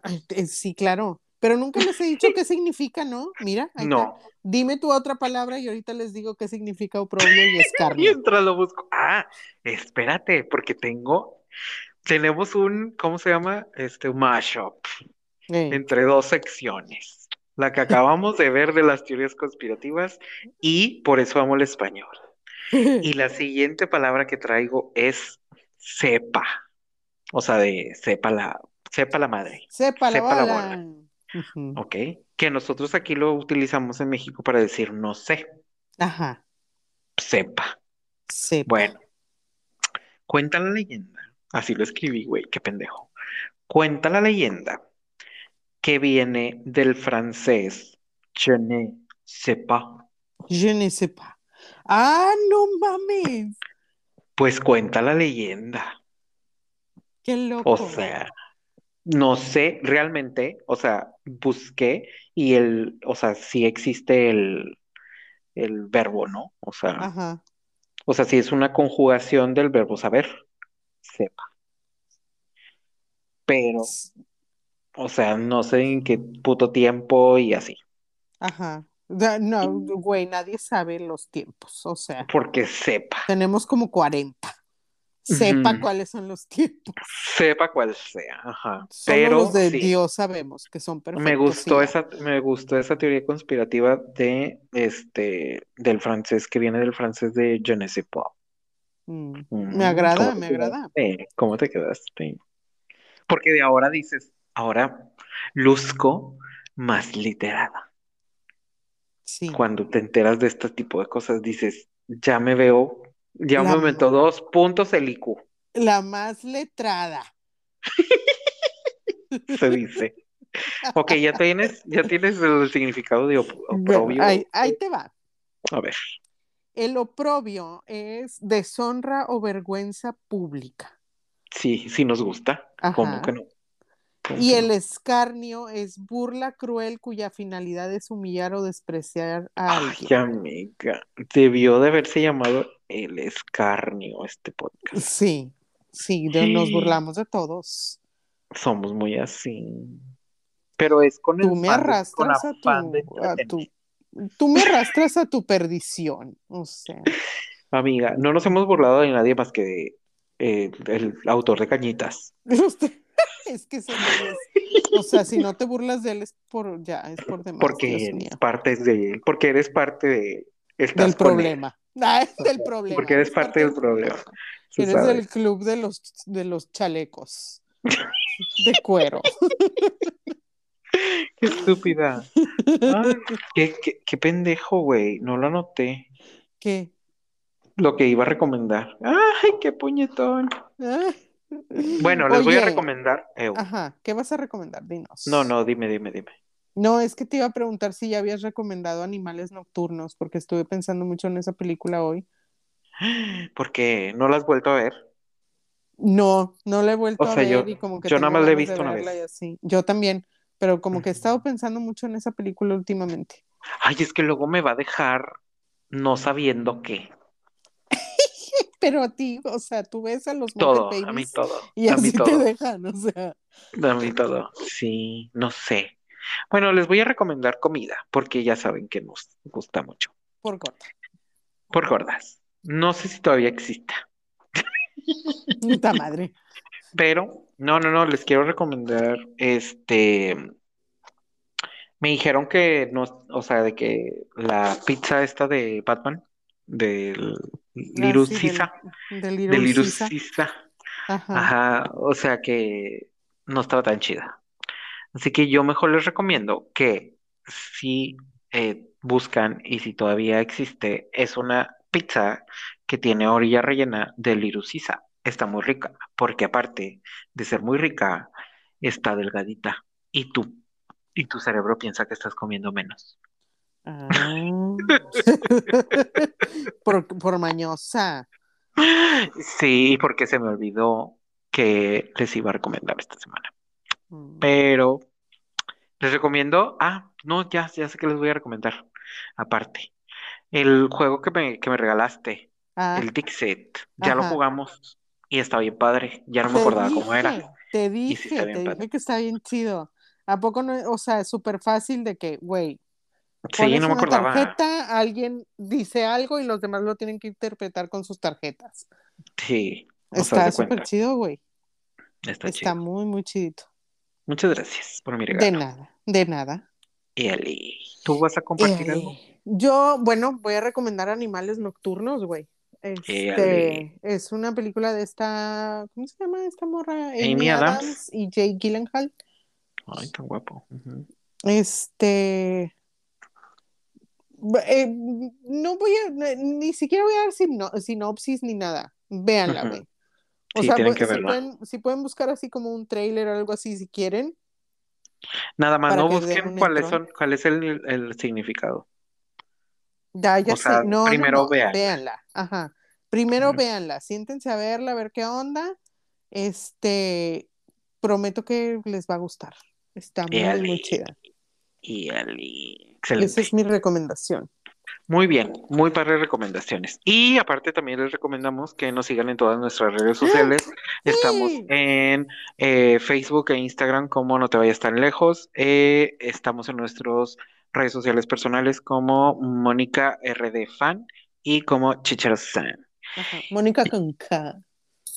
ay, eh, sí, claro. Pero nunca les he dicho qué significa, ¿no? Mira, ahí está. No. Dime tu otra palabra y ahorita les digo qué significa oprobio y escarnio. Mientras lo busco. Ah, espérate, porque tengo, tenemos un, ¿cómo se llama? Este, un mashup entre dos secciones. La que acabamos de ver de las teorías conspirativas y por eso amo el español. Y la siguiente palabra que traigo es cepa. O sea, de cepa la, cepa la madre. Sepa la Sepa la bala. Ujú. ¿Ok? Que nosotros aquí lo utilizamos en México para decir no sé, Ajá. sepa. Sepa. Bueno, cuenta la leyenda. Así lo escribí, güey, qué pendejo. Cuenta la leyenda que viene del francés je ne sais pas. Je ne sais pas. Ah, no mames. Pues cuenta la leyenda. Qué loco. O sea, no sé realmente, o sea, busqué y el, o sea, sí existe el, el verbo, ¿no? O sea, Ajá. o sea, sí es una conjugación del verbo saber, sepa. Pero, o sea, no sé en qué puto tiempo y así. Ajá. No, güey, nadie sabe los tiempos. O sea, Porque sepa. tenemos como 40. sepa cuáles son los tiempos. Sepa cuál sea, ajá. Solo Pero los de sí, Dios sabemos que son perfectos. me gustó esa, me gustó esa teoría conspirativa de este del francés que viene del francés de je ne sais pas. Mm, Me agrada, ¿cómo te me agrada. quedaste? ¿Cómo te quedaste? Porque de ahora dices, ahora luzco más literada. Sí. Cuando te enteras de este tipo de cosas, dices, ya me veo, ya me aumentó dos puntos el IQ, la más letrada. se dice. Ok, ya tienes, ya tienes el significado de Bueno, oprobio. ahí, ahí te va. A ver, El oprobio es deshonra o vergüenza pública. sí, sí nos gusta. ¿Cómo que no? ¿Cómo Y que el no? escarnio es burla cruel cuya finalidad es humillar o despreciar a Ay, alguien. amiga, debió de haberse llamado el escarnio este podcast. Sí, sí, de- nos burlamos de todos. Somos muy así. Pero es con Tú el me fan de- con arrastras a tu, a tu, entretener. Tú me arrastras a tu perdición. O sea, Amiga, no nos hemos burlado de nadie más que de, eh, el autor de Cañitas. es que güey es- o sea, si no te burlas de él es por, ya, es por demás, Porque eres parte de él, porque eres parte de, estás Del problema. Ah, del problema. porque eres parte del problema. se Eres del club de los, de los chalecos de cuero. Qué estúpida. Ay, qué, qué, qué pendejo, güey. No lo anoté. ¿Qué? Lo que iba a recomendar. Ay, qué puñetón. Ah. Bueno, les voy a recomendar. Ew. Ajá, ¿qué vas a recomendar? Dinos. No, no, dime, dime, dime. No, es que te iba a preguntar si ya habías recomendado Animales Nocturnos, porque estuve pensando mucho en esa película hoy. Porque no la has vuelto a ver. No, no la he vuelto O a sea, yo, ver y como que yo nada más la he visto una vez. Yo también, pero como que he estado pensando mucho en esa película últimamente. Ay, es que luego me va a dejar no sabiendo qué. Pero a ti, o sea, tú ves a los Muppet Todo, a mí todo, y a mí así te todo, dejan, o sea, a mí todo. Sí, no sé. Bueno, les voy a recomendar comida, porque ya saben que nos gusta mucho. por corta. Por gordas. No sé si todavía exista, Puta madre. Pero no, no, no, les quiero recomendar, este, me dijeron que no, o sea, de que la pizza esta de Batman, del Ah, Little sí, del, del. Caesar, Ajá. ajá, o sea que no estaba tan chida. Así que yo mejor les recomiendo que si eh, buscan y si todavía existe, es una pizza que tiene orilla rellena de Caesar. Está muy rica, porque aparte de ser muy rica, está delgadita. Y tú, y tu cerebro piensa que estás comiendo menos. Ah. por, por mañosa. Sí, porque se me olvidó que les iba a recomendar esta semana. Mm. Pero les recomiendo, ah, no, ya, ya sé que les voy a recomendar. Aparte, el juego que me, que me regalaste, Ah, el Dixit, ya lo jugamos y está bien padre. Ya no me Te acordaba cómo era. te sí dije, te padre. dije que está bien chido. ¿A poco no? O sea, es súper fácil de que, güey, Sí, no me una acordaba. tarjeta, alguien dice algo y los demás lo tienen que interpretar con sus tarjetas. Sí, Está de súper chido, güey. Está Está chido. muy, muy chidito. Muchas gracias por mi De regalo. nada, de nada. Eli, ¿tú vas a compartir algo? Yo, bueno, voy a recomendar Animales Nocturnos, güey. Este, Eli. es una película de esta, ¿cómo se llama esta morra? Amy Amy Adams. Adams y Jake Gyllenhaal. Ay, tan guapo. Este, eh, no voy a, ni siquiera voy a dar sino- sinopsis ni nada. Véanla, güey. O Sí, sea, tienen que si verla. pueden, si pueden buscar así como un trailer o algo así si quieren, Nada más, no busquen cuáles son, cuál es el, el significado. Ya, ya O sé. sea, No, primero no. véanla. Véanla. Ajá. Primero Ujú. véanla. Siéntense a verla, a ver qué onda. Este, prometo que les va a gustar. Está muy, chida. Esa Excelente. es mi recomendación. Muy bien, muy padres recomendaciones. Y aparte también les recomendamos que nos sigan en todas nuestras redes sociales. Estamos en eh, Facebook e Instagram como No Te Vayas Tan Lejos. Eh, estamos en nuestras redes sociales personales como Mónica RD Fan y como Chicharo San. Mónica con K.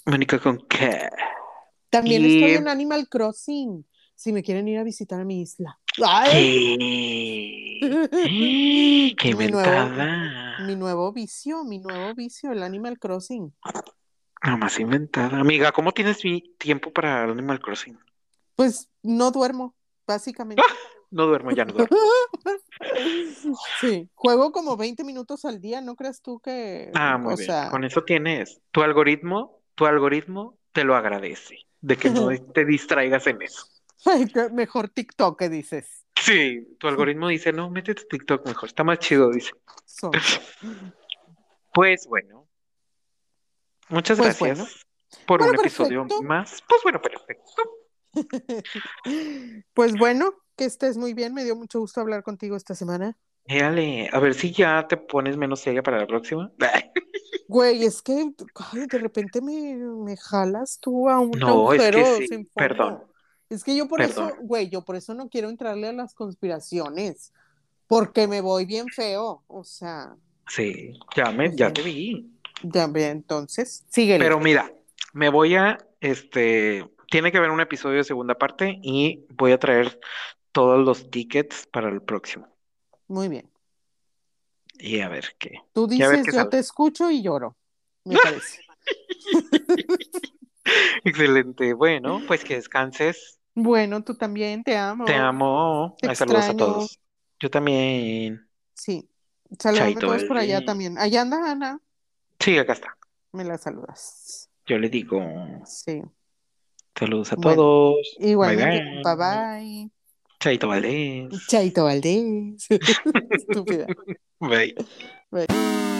Mónica con qué. También Y- estoy en Animal Crossing. Si me quieren ir a visitar a mi isla. ¡Ay! ¿Qué? ¡Qué Mi nuevo- inventada! Mi nuevo vicio, mi nuevo vicio, el Animal Crossing. Nada más inventada. Amiga, ¿cómo tienes vi- tiempo para Animal Crossing? Pues no duermo, básicamente. No duermo, ya no duermo. Sí, juego como 20 minutos al día, ¿no crees tú que, Ah, muy o bien. sea, Con eso tienes. Tu algoritmo, tu algoritmo te lo agradece. De que no te distraigas en eso. ay, qué mejor TikTok que dices? Sí, tu algoritmo dice, no, métete TikTok mejor, está más chido, dice. Pues bueno. Muchas Pues gracias bueno. por Bueno, un episodio más. Pues bueno, perfecto. Pues bueno, que estés muy bien, me dio mucho gusto hablar contigo esta semana. Éale, a ver si ya te pones menos seria para la próxima. Güey, es que ay, de repente me, me jalas tú a un No, es que agujero sí, fondo. perdón. Es que yo por Perdón. eso, güey, yo por eso no quiero entrarle a las conspiraciones, porque me voy bien feo, o sea, Sí, ya me, ya Ujú. te vi. ya entonces, síguele. Pero mira, me voy a, este, tiene que haber un episodio de segunda parte y voy a traer todos los tickets para el próximo. Muy bien. Y a ver qué. Tú dices, qué yo sale. te escucho y lloro, me parece. Excelente. Bueno, pues que descanses. Bueno, tú también, te amo. Te amo. Te saludos a todos. Yo también. Sí. Saludame a todos por allá también. Allá anda Ana, Sí, acá está. me la saludas. Yo le digo Sí. Saludos a Bueno, todos. Igualmente, Bye, bye bye. bye. Chaito Valdés. Chaito Valdés. Estúpida. Bye. Bye.